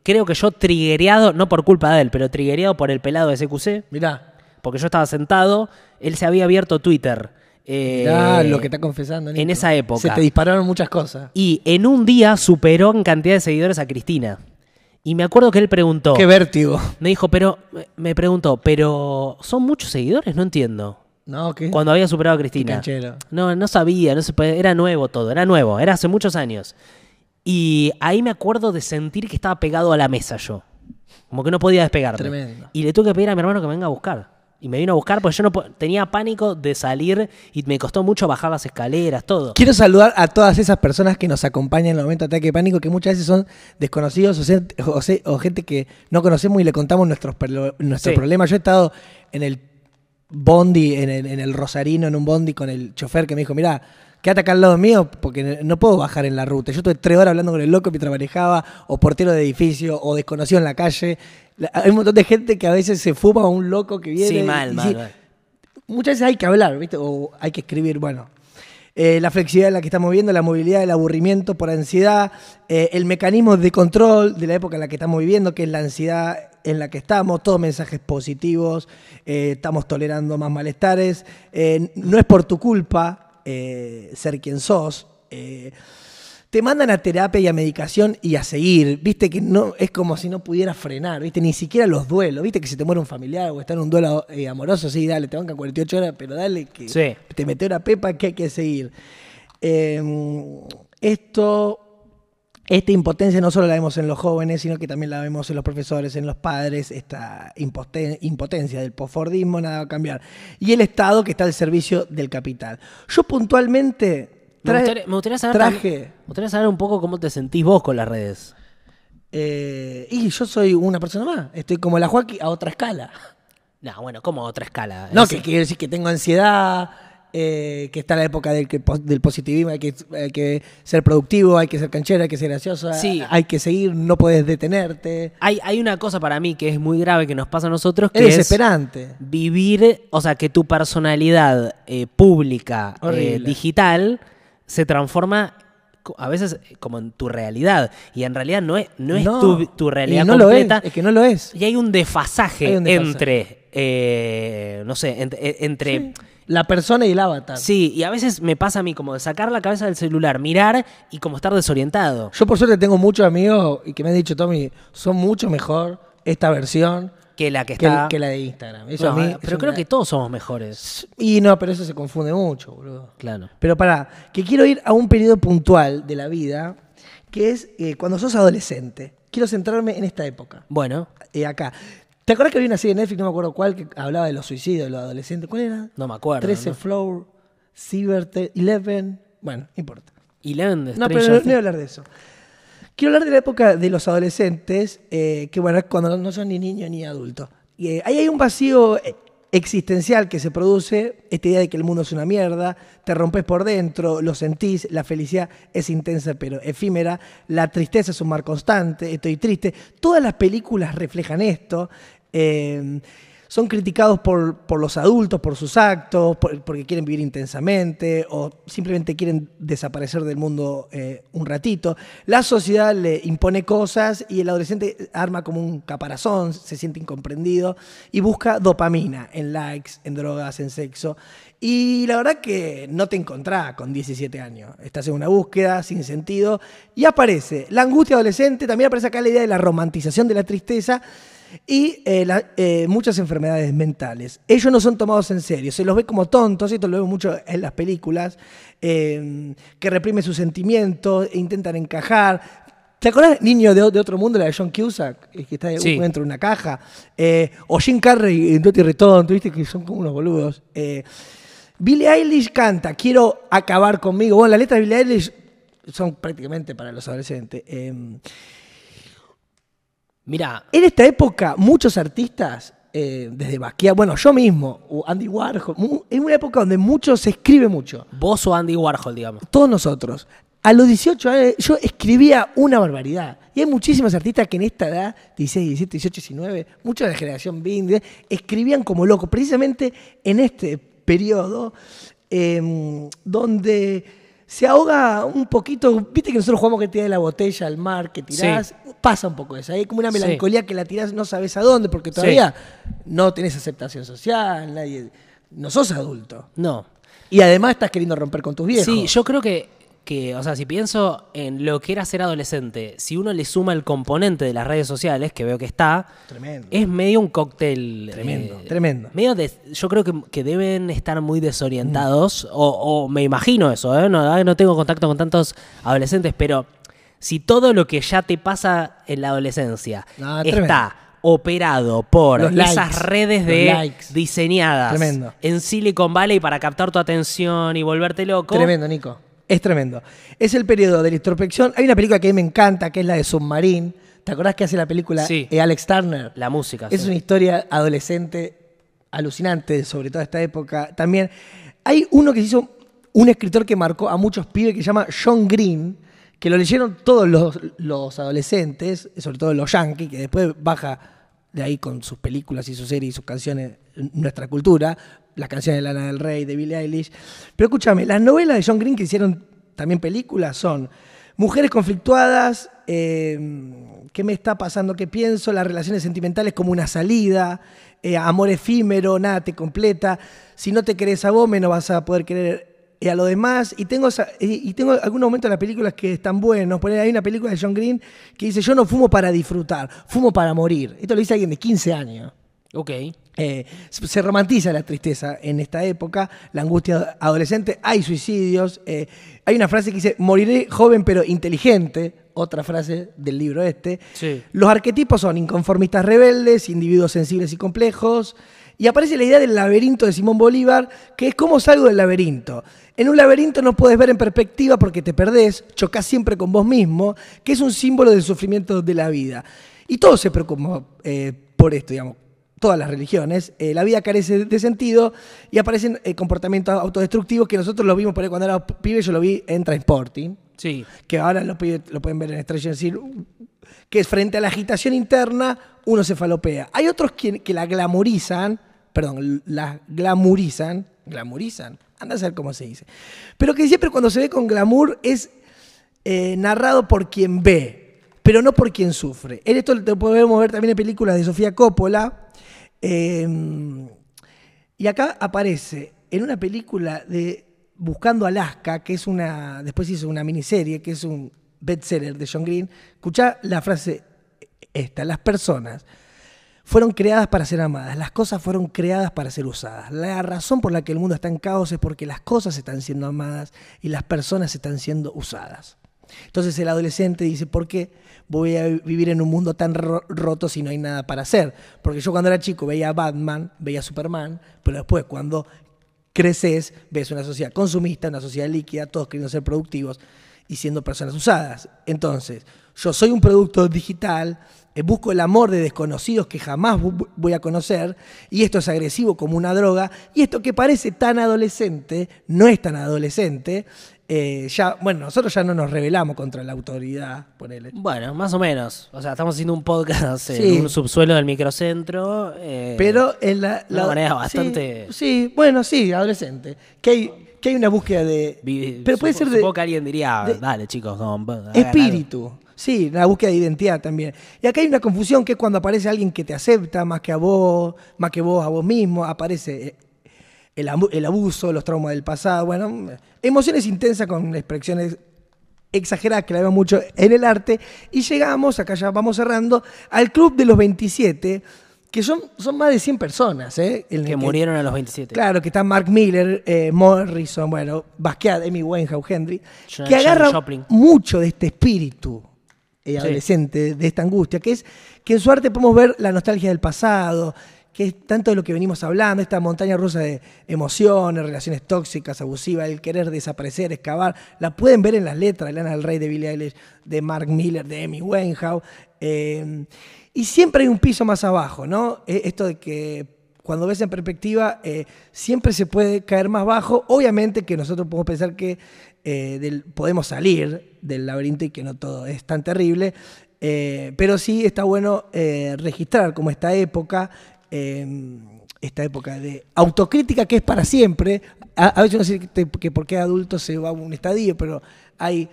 Creo que yo triguereado, no por culpa de él, pero triguereado por el pelado de SQC. Mirá, Porque yo estaba sentado, él se había abierto Twitter. eh, mirá lo que está confesando. en esa época. Se te dispararon muchas cosas. Y en un día superó en cantidad de seguidores a Cristina. Y me acuerdo que él preguntó. Qué vértigo. Me dijo, pero. Me preguntó, pero. ¿Son muchos seguidores? No entiendo. No, ¿qué? Cuando había superado a Cristina. No, no sabía, no se puede- era nuevo todo, era nuevo, era hace muchos años. Y ahí me acuerdo de sentir que estaba pegado a la mesa yo. Como que no podía despegarme. Tremendo. Y le tuve que pedir a mi hermano que me venga a buscar. Y me vino a buscar porque yo no tenía pánico de salir y me costó mucho bajar las escaleras, todo. Quiero saludar a todas esas personas que nos acompañan en el momento de ataque de pánico, que muchas veces son desconocidos o, se- o se- o gente que no conocemos y le contamos nuestros, nuestros Sí. problemas. Yo he estado en el bondi, en el, en el Rosarino, en un bondi con el chofer que me dijo, mira, quédate acá al lado mío porque no puedo bajar en la ruta. Yo estuve tres horas hablando con el loco mientras manejaba, o portero de edificio, o desconocido en la calle. Hay un montón de gente que a veces se fuma a un loco que viene. Sí, mal, y mal, muchas veces hay que hablar, ¿viste? O hay que escribir, bueno. Eh, la flexibilidad en la que estamos viviendo, la movilidad, el aburrimiento por ansiedad, eh, el mecanismo de control de la época en la que estamos viviendo, que es la ansiedad en la que estamos, todos mensajes positivos, eh, estamos tolerando más malestares, no es por tu culpa eh, ser quien sos. eh, te mandan a terapia y a medicación y a seguir. Viste que no es como si no pudieras frenar, viste, ni siquiera los duelos. Viste que si te muere un familiar o está en un duelo eh, amoroso, sí, dale, te bancan 48 horas, pero dale que Sí. te mete una pepa que hay que seguir. Eh, esto, esta impotencia no solo la vemos en los jóvenes, sino que también la vemos en los profesores, en los padres, esta impoten- impotencia del posfordismo, nada va a cambiar. Y el Estado que está al servicio del capital. Yo puntualmente Me trae- gustaría, me gustaría saber traje... me gustaría saber un poco cómo te sentís vos con las redes. eh, y yo soy una persona más. Estoy como la Joaquín a otra escala. No, bueno, como a otra escala. No, Es- que quiere decir que tengo ansiedad, eh, que está la época del, positivismo, hay que, hay que ser productivo, hay que ser canchero, hay que ser gracioso, Sí. hay que seguir, no puedes detenerte. Hay, hay una cosa para mí que es muy grave que nos pasa a nosotros, que Es es desesperante. vivir, o sea, que tu personalidad eh, pública, eh, digital, se transforma a veces eh, como en tu realidad. Y en realidad no es, no es No, tu, tu realidad lo completa. es, es que no lo es. Y hay un desfasaje, Hay un desfasaje. entre, eh, no sé, ent- eh, entre... La persona y el avatar. Sí, y a veces me pasa a mí como de sacar la cabeza del celular, mirar y como estar desorientado. Yo por suerte tengo muchos amigos y que me han dicho, Tommy, son mucho mejor esta versión Que la que que, está... que la de Instagram. Eso No, a mí pero creo una- que todos somos mejores. Y no, pero eso se confunde mucho, boludo. Claro. Pero para, que quiero ir a un periodo puntual de la vida, que es eh, cuando sos adolescente. Quiero centrarme en esta época, Bueno, eh, acá. ¿Te acuerdas que había una serie de Netflix, no me acuerdo cuál, que hablaba de los suicidios de los adolescentes? ¿Cuál era? no me acuerdo. 13 ¿no? Floor, Cyber 11. Bueno, no importa. Eleven de No, pero no voy a hablar de eso. Quiero hablar de la época de los adolescentes, eh, que bueno, cuando no son ni niños ni adultos. Eh, ahí hay un vacío eh, existencial que se produce, esta idea de que el mundo es una mierda, te rompes por dentro, lo sentís, la felicidad es intensa pero efímera, la tristeza es un mar constante, estoy triste. Todas las películas reflejan esto. Son criticados por, por los adultos, por sus actos, por- porque quieren vivir intensamente o simplemente quieren desaparecer del mundo eh, un ratito. La sociedad le impone cosas y el adolescente arma como un caparazón, se siente incomprendido y busca dopamina en likes, en drogas, en sexo. Y la verdad que no te encontrás con 17 años. Estás en una búsqueda sin sentido y aparece la angustia adolescente, también aparece acá la idea de la romantización de la tristeza y eh, la- eh, muchas enfermedades mentales. Ellos no son tomados en serio, se los ve como tontos, esto lo vemos mucho en las películas, eh, que reprimen sus sentimientos, e intentan encajar. ¿Te acuerdas, Niño de, de Otro Mundo, la de John Cusack, que está Sí. dentro de una caja? Eh, o Jim Carrey en Doty Return, viste que son como unos boludos. Billie Eilish canta, quiero acabar conmigo. Bueno, las letras de Billie Eilish son prácticamente para los adolescentes. Mira, en esta época, muchos artistas, eh, desde Basquiat, bueno, yo mismo, Andy Warhol, es una época donde mucho se escribe mucho. vos o Andy Warhol, digamos. Todos nosotros. A los 18 años yo escribía una barbaridad. Y hay muchísimos artistas que en esta edad, 16, 17, 18, 19, muchos de la generación 20, escribían como locos. Precisamente en este periodo eh, donde se ahoga un poquito. Viste que nosotros jugamos que tirás la botella al mar, que tirás. Pasa un poco eso. Hay como una Sí. melancolía que la tirás no sabes a dónde, porque todavía no tenés aceptación social, nadie. No sos adulto. No. Y además estás queriendo romper con tus viejos. Sí, yo creo que, que, o sea, si pienso en lo que era ser adolescente, si uno le suma el componente de las redes sociales, que veo que está, Tremendo. es medio un cóctel. Tremendo, eh, tremendo. Medio de- yo creo que, que deben estar muy desorientados, Mm. o, o me imagino eso, ¿eh? no, no tengo contacto con tantos adolescentes, pero si todo lo que ya te pasa en la adolescencia No, está tremendo. operado por Los esas likes, redes de diseñadas Tremendo. en Silicon Valley para captar tu atención y volverte loco. Tremendo, Nico. Es tremendo. Es el periodo de la introspección. Hay una película que a mí me encanta, que es la de Submarine. ¿Te acordás que hace la película Sí. eh, Alex Turner? La música. Es sí. una historia adolescente alucinante, sobre todo esta época. También hay uno que se hizo, un escritor que marcó a muchos pibes que se llama John Green, que lo leyeron todos los, adolescentes, sobre todo los yankees, que después baja de ahí con sus películas y sus series y sus canciones, nuestra cultura, las canciones de Lana del Rey, de Billie Eilish. Pero escúchame, las novelas de John Green que hicieron también películas son Mujeres conflictuadas, eh, ¿qué me está pasando? ¿Qué pienso? Las relaciones sentimentales como una salida, eh, amor efímero, nada te completa. Si no te querés a vos, menos vas a poder querer y a lo demás. Y tengo, y tengo algunos momentos de las películas que están buenos. Por hay una película de John Green que dice, yo no fumo para disfrutar, fumo para morir. Esto lo dice alguien de 15 años. Ok. Eh, se se romantiza la tristeza en esta época, la angustia adolescente, hay suicidios, eh, hay una frase que dice, moriré joven pero inteligente, otra frase del libro este. Sí. Los arquetipos son inconformistas rebeldes, individuos sensibles y complejos, y aparece la idea del laberinto de Simón Bolívar, que es cómo salgo del laberinto. En un laberinto no puedes ver en perspectiva porque te perdés, chocas siempre con vos mismo, que es un símbolo del sufrimiento de la vida. Y todo se preocupa eh, por esto, digamos todas las religiones, eh, la vida carece de sentido y aparecen eh, comportamientos autodestructivos que nosotros lo vimos por ahí cuando era pibe, yo lo vi en Transporting, Sí. que ahora lo, pibes lo pueden ver en Stranger Things, que es frente a la agitación interna, uno se falopea. Hay otros que, que la glamorizan, perdón, la glamurizan, glamurizan, anda a saber cómo se dice, pero que siempre cuando se ve con glamour es eh, narrado por quien ve, pero no por quien sufre. En esto lo podemos ver también en películas de Sofía Coppola. eh, y acá aparece en una película de Buscando Alaska, que es una. Después hizo una miniserie, que es un bestseller de John Green. Escuchá la frase esta: las personas fueron creadas para ser amadas, las cosas fueron creadas para ser usadas. La razón por la que el mundo está en caos es porque las cosas están siendo amadas y las personas están siendo usadas. Entonces el adolescente dice, ¿por qué voy a vivir en un mundo tan ro- roto si no hay nada para hacer? Porque yo cuando era chico veía a Batman, veía a Superman, pero después cuando creces ves una sociedad consumista, una sociedad líquida, todos queriendo ser productivos y siendo personas usadas. Entonces, yo soy un producto digital, busco el amor de desconocidos que jamás voy a conocer, y esto es agresivo como una droga, y esto que parece tan adolescente, no es tan adolescente. eh, ya, bueno, nosotros ya no nos rebelamos contra la autoridad, ponele. Bueno, más o menos. O sea, estamos haciendo un podcast Sí. en un subsuelo del microcentro. eh, Pero en la, Una manera bastante- Sí, bueno, sí, adolescente. Que hay, que hay una búsqueda de. pero puede supo- ser de. Supongo que alguien diría, de- dale chicos, hagan Espíritu. Sí, la búsqueda de identidad también. Y acá hay una confusión que es cuando aparece alguien que te acepta más que a vos, más que vos a vos mismo, aparece eh, el, abu- el abuso, los traumas del pasado, bueno, emociones intensas con expresiones exageradas que la vemos mucho en el arte. Y llegamos, acá ya vamos cerrando, al Club de los 27, que son, son más de 100 personas. ¿eh? En Que murieron a los 27. Claro, que está Mark Miller, eh, Morrison, bueno, Basquiat, Amy Winehouse, Henry, que agarra Janis Joplin. mucho de este espíritu eh, adolescente, de esta angustia, que es que en su arte podemos ver la nostalgia del pasado, que es tanto de lo que venimos hablando, esta montaña rusa de emociones, relaciones tóxicas, abusivas, el querer desaparecer, excavar, la pueden ver en las letras de Lana del Rey, de Billie Eilish, de Mark Miller, de Amy Winehouse, eh, y siempre hay un piso más abajo, ¿no? Eh, Esto de que cuando ves en perspectiva, eh, siempre se puede caer más bajo. Obviamente que nosotros podemos pensar que eh, del- podemos salir del laberinto y que no todo es tan terrible, eh, pero sí está bueno eh, registrar como esta época, eh, esta época de autocrítica que es para siempre. A, veces uno dice que, que porque adulto se va a un estadio, pero hay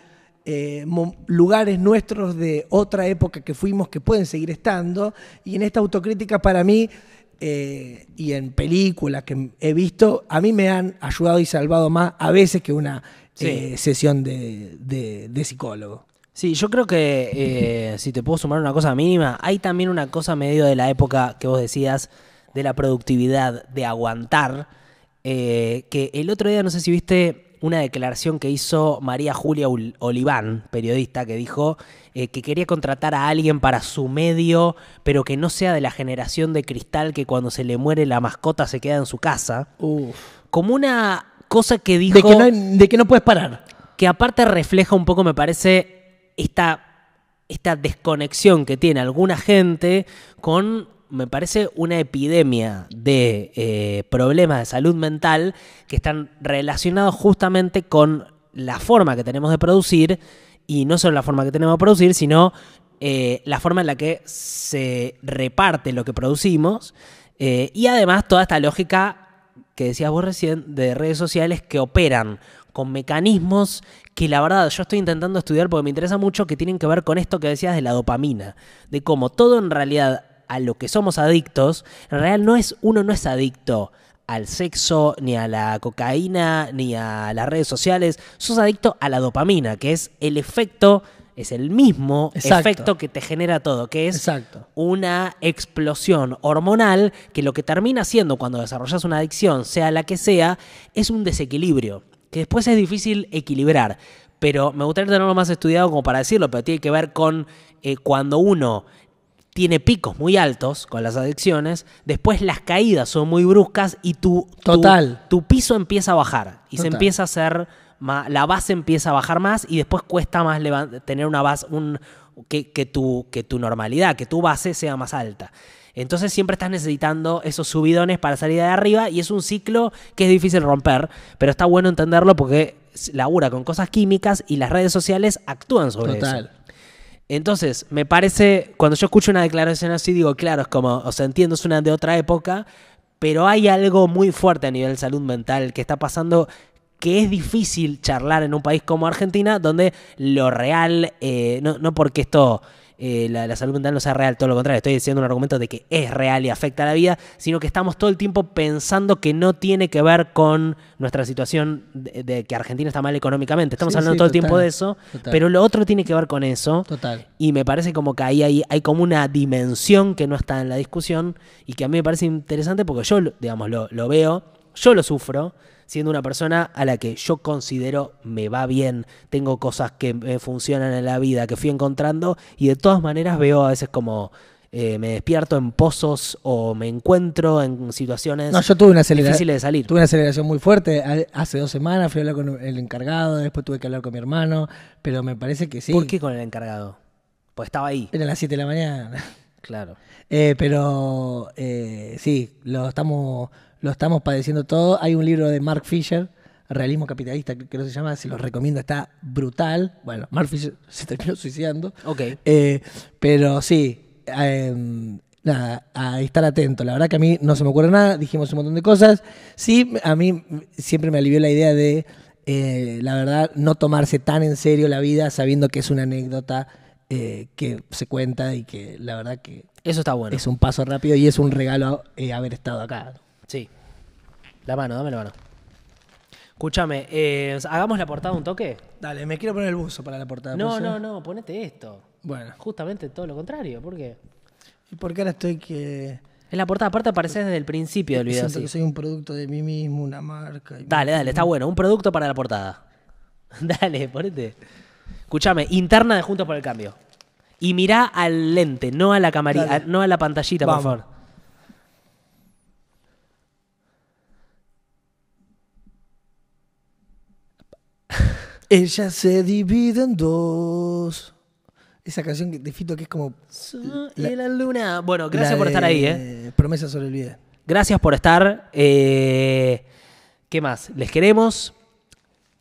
lugares nuestros de otra época que fuimos que pueden seguir estando. Y en esta autocrítica para mí, y en películas que he visto, a mí me han ayudado y salvado más a veces que una Sí. eh, sesión de, de- de psicólogo. Sí, yo creo que eh, si te puedo sumar una cosa mínima, hay también una cosa medio de la época que vos decías de la productividad, de aguantar, eh, que el otro día no sé si viste una declaración que hizo María Julia Ul- Oliván, periodista, que dijo eh, que quería contratar a alguien para su medio, pero que no sea de la generación de cristal que cuando se le muere la mascota se queda en su casa, Uf. como una cosa que dijo De, que no, hay- de que no puedes parar. que aparte refleja un poco, me parece, esta, esta desconexión que tiene alguna gente con, me parece, una epidemia de eh, problemas de salud mental que están relacionados justamente con la forma que tenemos de producir, y no solo la forma que tenemos de producir, sino eh, la forma en la que se reparte lo que producimos, eh, y además toda esta lógica que decías vos recién, de redes sociales que operan con mecanismos que la verdad yo estoy intentando estudiar porque me interesa mucho, que tienen que ver con esto que decías de la dopamina, de cómo todo en realidad a lo que somos adictos, en realidad no es, uno no es adicto al sexo, ni a la cocaína, ni a las redes sociales. Sos adicto a la dopamina, que es el efecto, es el mismo Exacto. efecto que te genera todo, que es Exacto. una explosión hormonal que lo que termina siendo cuando desarrollas una adicción, sea la que sea, es un desequilibrio, que después es difícil equilibrar. Pero me gustaría tenerlo más estudiado como para decirlo, pero tiene que ver con eh, cuando uno tiene picos muy altos con las adicciones, después las caídas son muy bruscas y tu, Total. tu, piso empieza a bajar y se empieza a hacer, la base empieza a bajar más y después cuesta más tener una base, un, que, que tu, que tu normalidad, que tu base sea más alta. Entonces siempre estás necesitando esos subidones para salir de arriba y es un ciclo que es difícil romper, pero está bueno entenderlo porque labura con cosas químicas y las redes sociales actúan sobre eso. Total. Entonces, me parece, cuando yo escucho una declaración así, digo, claro, es como, o sea, entiendo, es una de otra época, pero hay algo muy fuerte a nivel salud mental que está pasando que es difícil charlar en un país como Argentina, donde lo real, eh, no, no porque esto, eh, la, la salud mental no sea real, todo lo contrario, estoy diciendo un argumento de que es real y afecta a la vida, sino que estamos todo el tiempo pensando que no tiene que ver con nuestra situación de, de que Argentina está mal económicamente. Estamos Sí, hablando sí, todo el tiempo de eso, total. pero lo otro tiene que ver con eso. Total. Y me parece como que ahí hay, hay como una dimensión que no está en la discusión y que a mí me parece interesante porque yo, digamos, lo, lo veo, yo lo sufro, siendo una persona a la que yo considero me va bien, tengo cosas que me funcionan en la vida, que fui encontrando y de todas maneras veo a veces como eh, me despierto en pozos o me encuentro en situaciones No, yo tuve una difíciles de salir. Tuve una aceleración muy fuerte. A- Hace dos semanas fui a hablar con el encargado, después tuve que hablar con mi hermano, pero me parece que sí. ¿Por qué con el encargado? Pues estaba ahí. Eran las 7 de la mañana. Claro. Eh, pero eh, sí, lo estamos, lo estamos padeciendo todo. Hay un libro de Mark Fisher, Realismo Capitalista, que creo que se llama, se los recomiendo, está brutal. Bueno, Mark Fisher se terminó suicidando. Ok. Eh, pero sí, eh, nada, a estar atento. La verdad que a mí no se me ocurre nada, dijimos un montón de cosas. Sí, a mí siempre me alivió la idea de, eh, la verdad, no tomarse tan en serio la vida sabiendo que es una anécdota eh, que se cuenta y que la verdad que Eso está bueno. es un paso rápido y es un regalo eh, haber estado acá. Sí. La mano, dame la mano. Escúchame, eh, ¿hagamos la portada un toque? Dale, me quiero poner el buzo para la portada. No, ¿puede no, ser? no, ponete esto. Bueno, Justamente todo lo contrario, ¿por qué? ¿y por qué ahora estoy que... Es la portada, aparte apareces desde el principio del video Siento así. que soy un producto de mí mismo, una marca. y- Dale, dale, está bueno. Un producto para la portada. dale, ponete. Escúchame, interna de Juntos por el Cambio. Y mirá al lente, no a la camarita, no a la pantallita, Vamos. por favor. Ella se divide en dos. Esa canción de Fito que es como... La luna. Bueno, gracias por estar ahí, ¿eh? Promesa sobre el video. Gracias por estar. eh, ¿Qué más? Les queremos.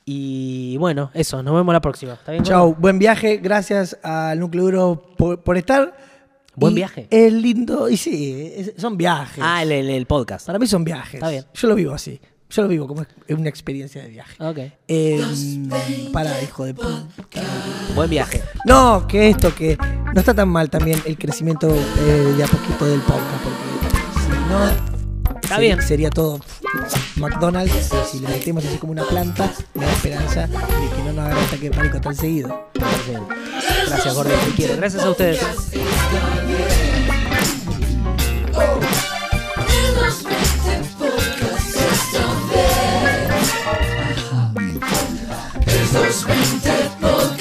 Y bueno, eso. Nos vemos la próxima. ¿Está bien? Chau, buen viaje. Gracias al Núcleo Duro por, por estar. Buen Y viaje. Es lindo. Y sí, es- son viajes. Ah, el, el- el podcast. Para mí son viajes. Está bien. Yo lo vivo así. Yo lo vivo como es una experiencia de viaje. Ok. Eh, para, hijo de puta. Buen viaje. No, que esto, que no está tan mal también el crecimiento eh, de a poquito del podcast, porque si no, Está bien. sería todo McDonald's. y si le metemos así como una planta, me da esperanza de que no nos haga ataque de pánico tan seguido. Gracias, Gordo. Te quiero. Gracias a ustedes. Jesus bendeth both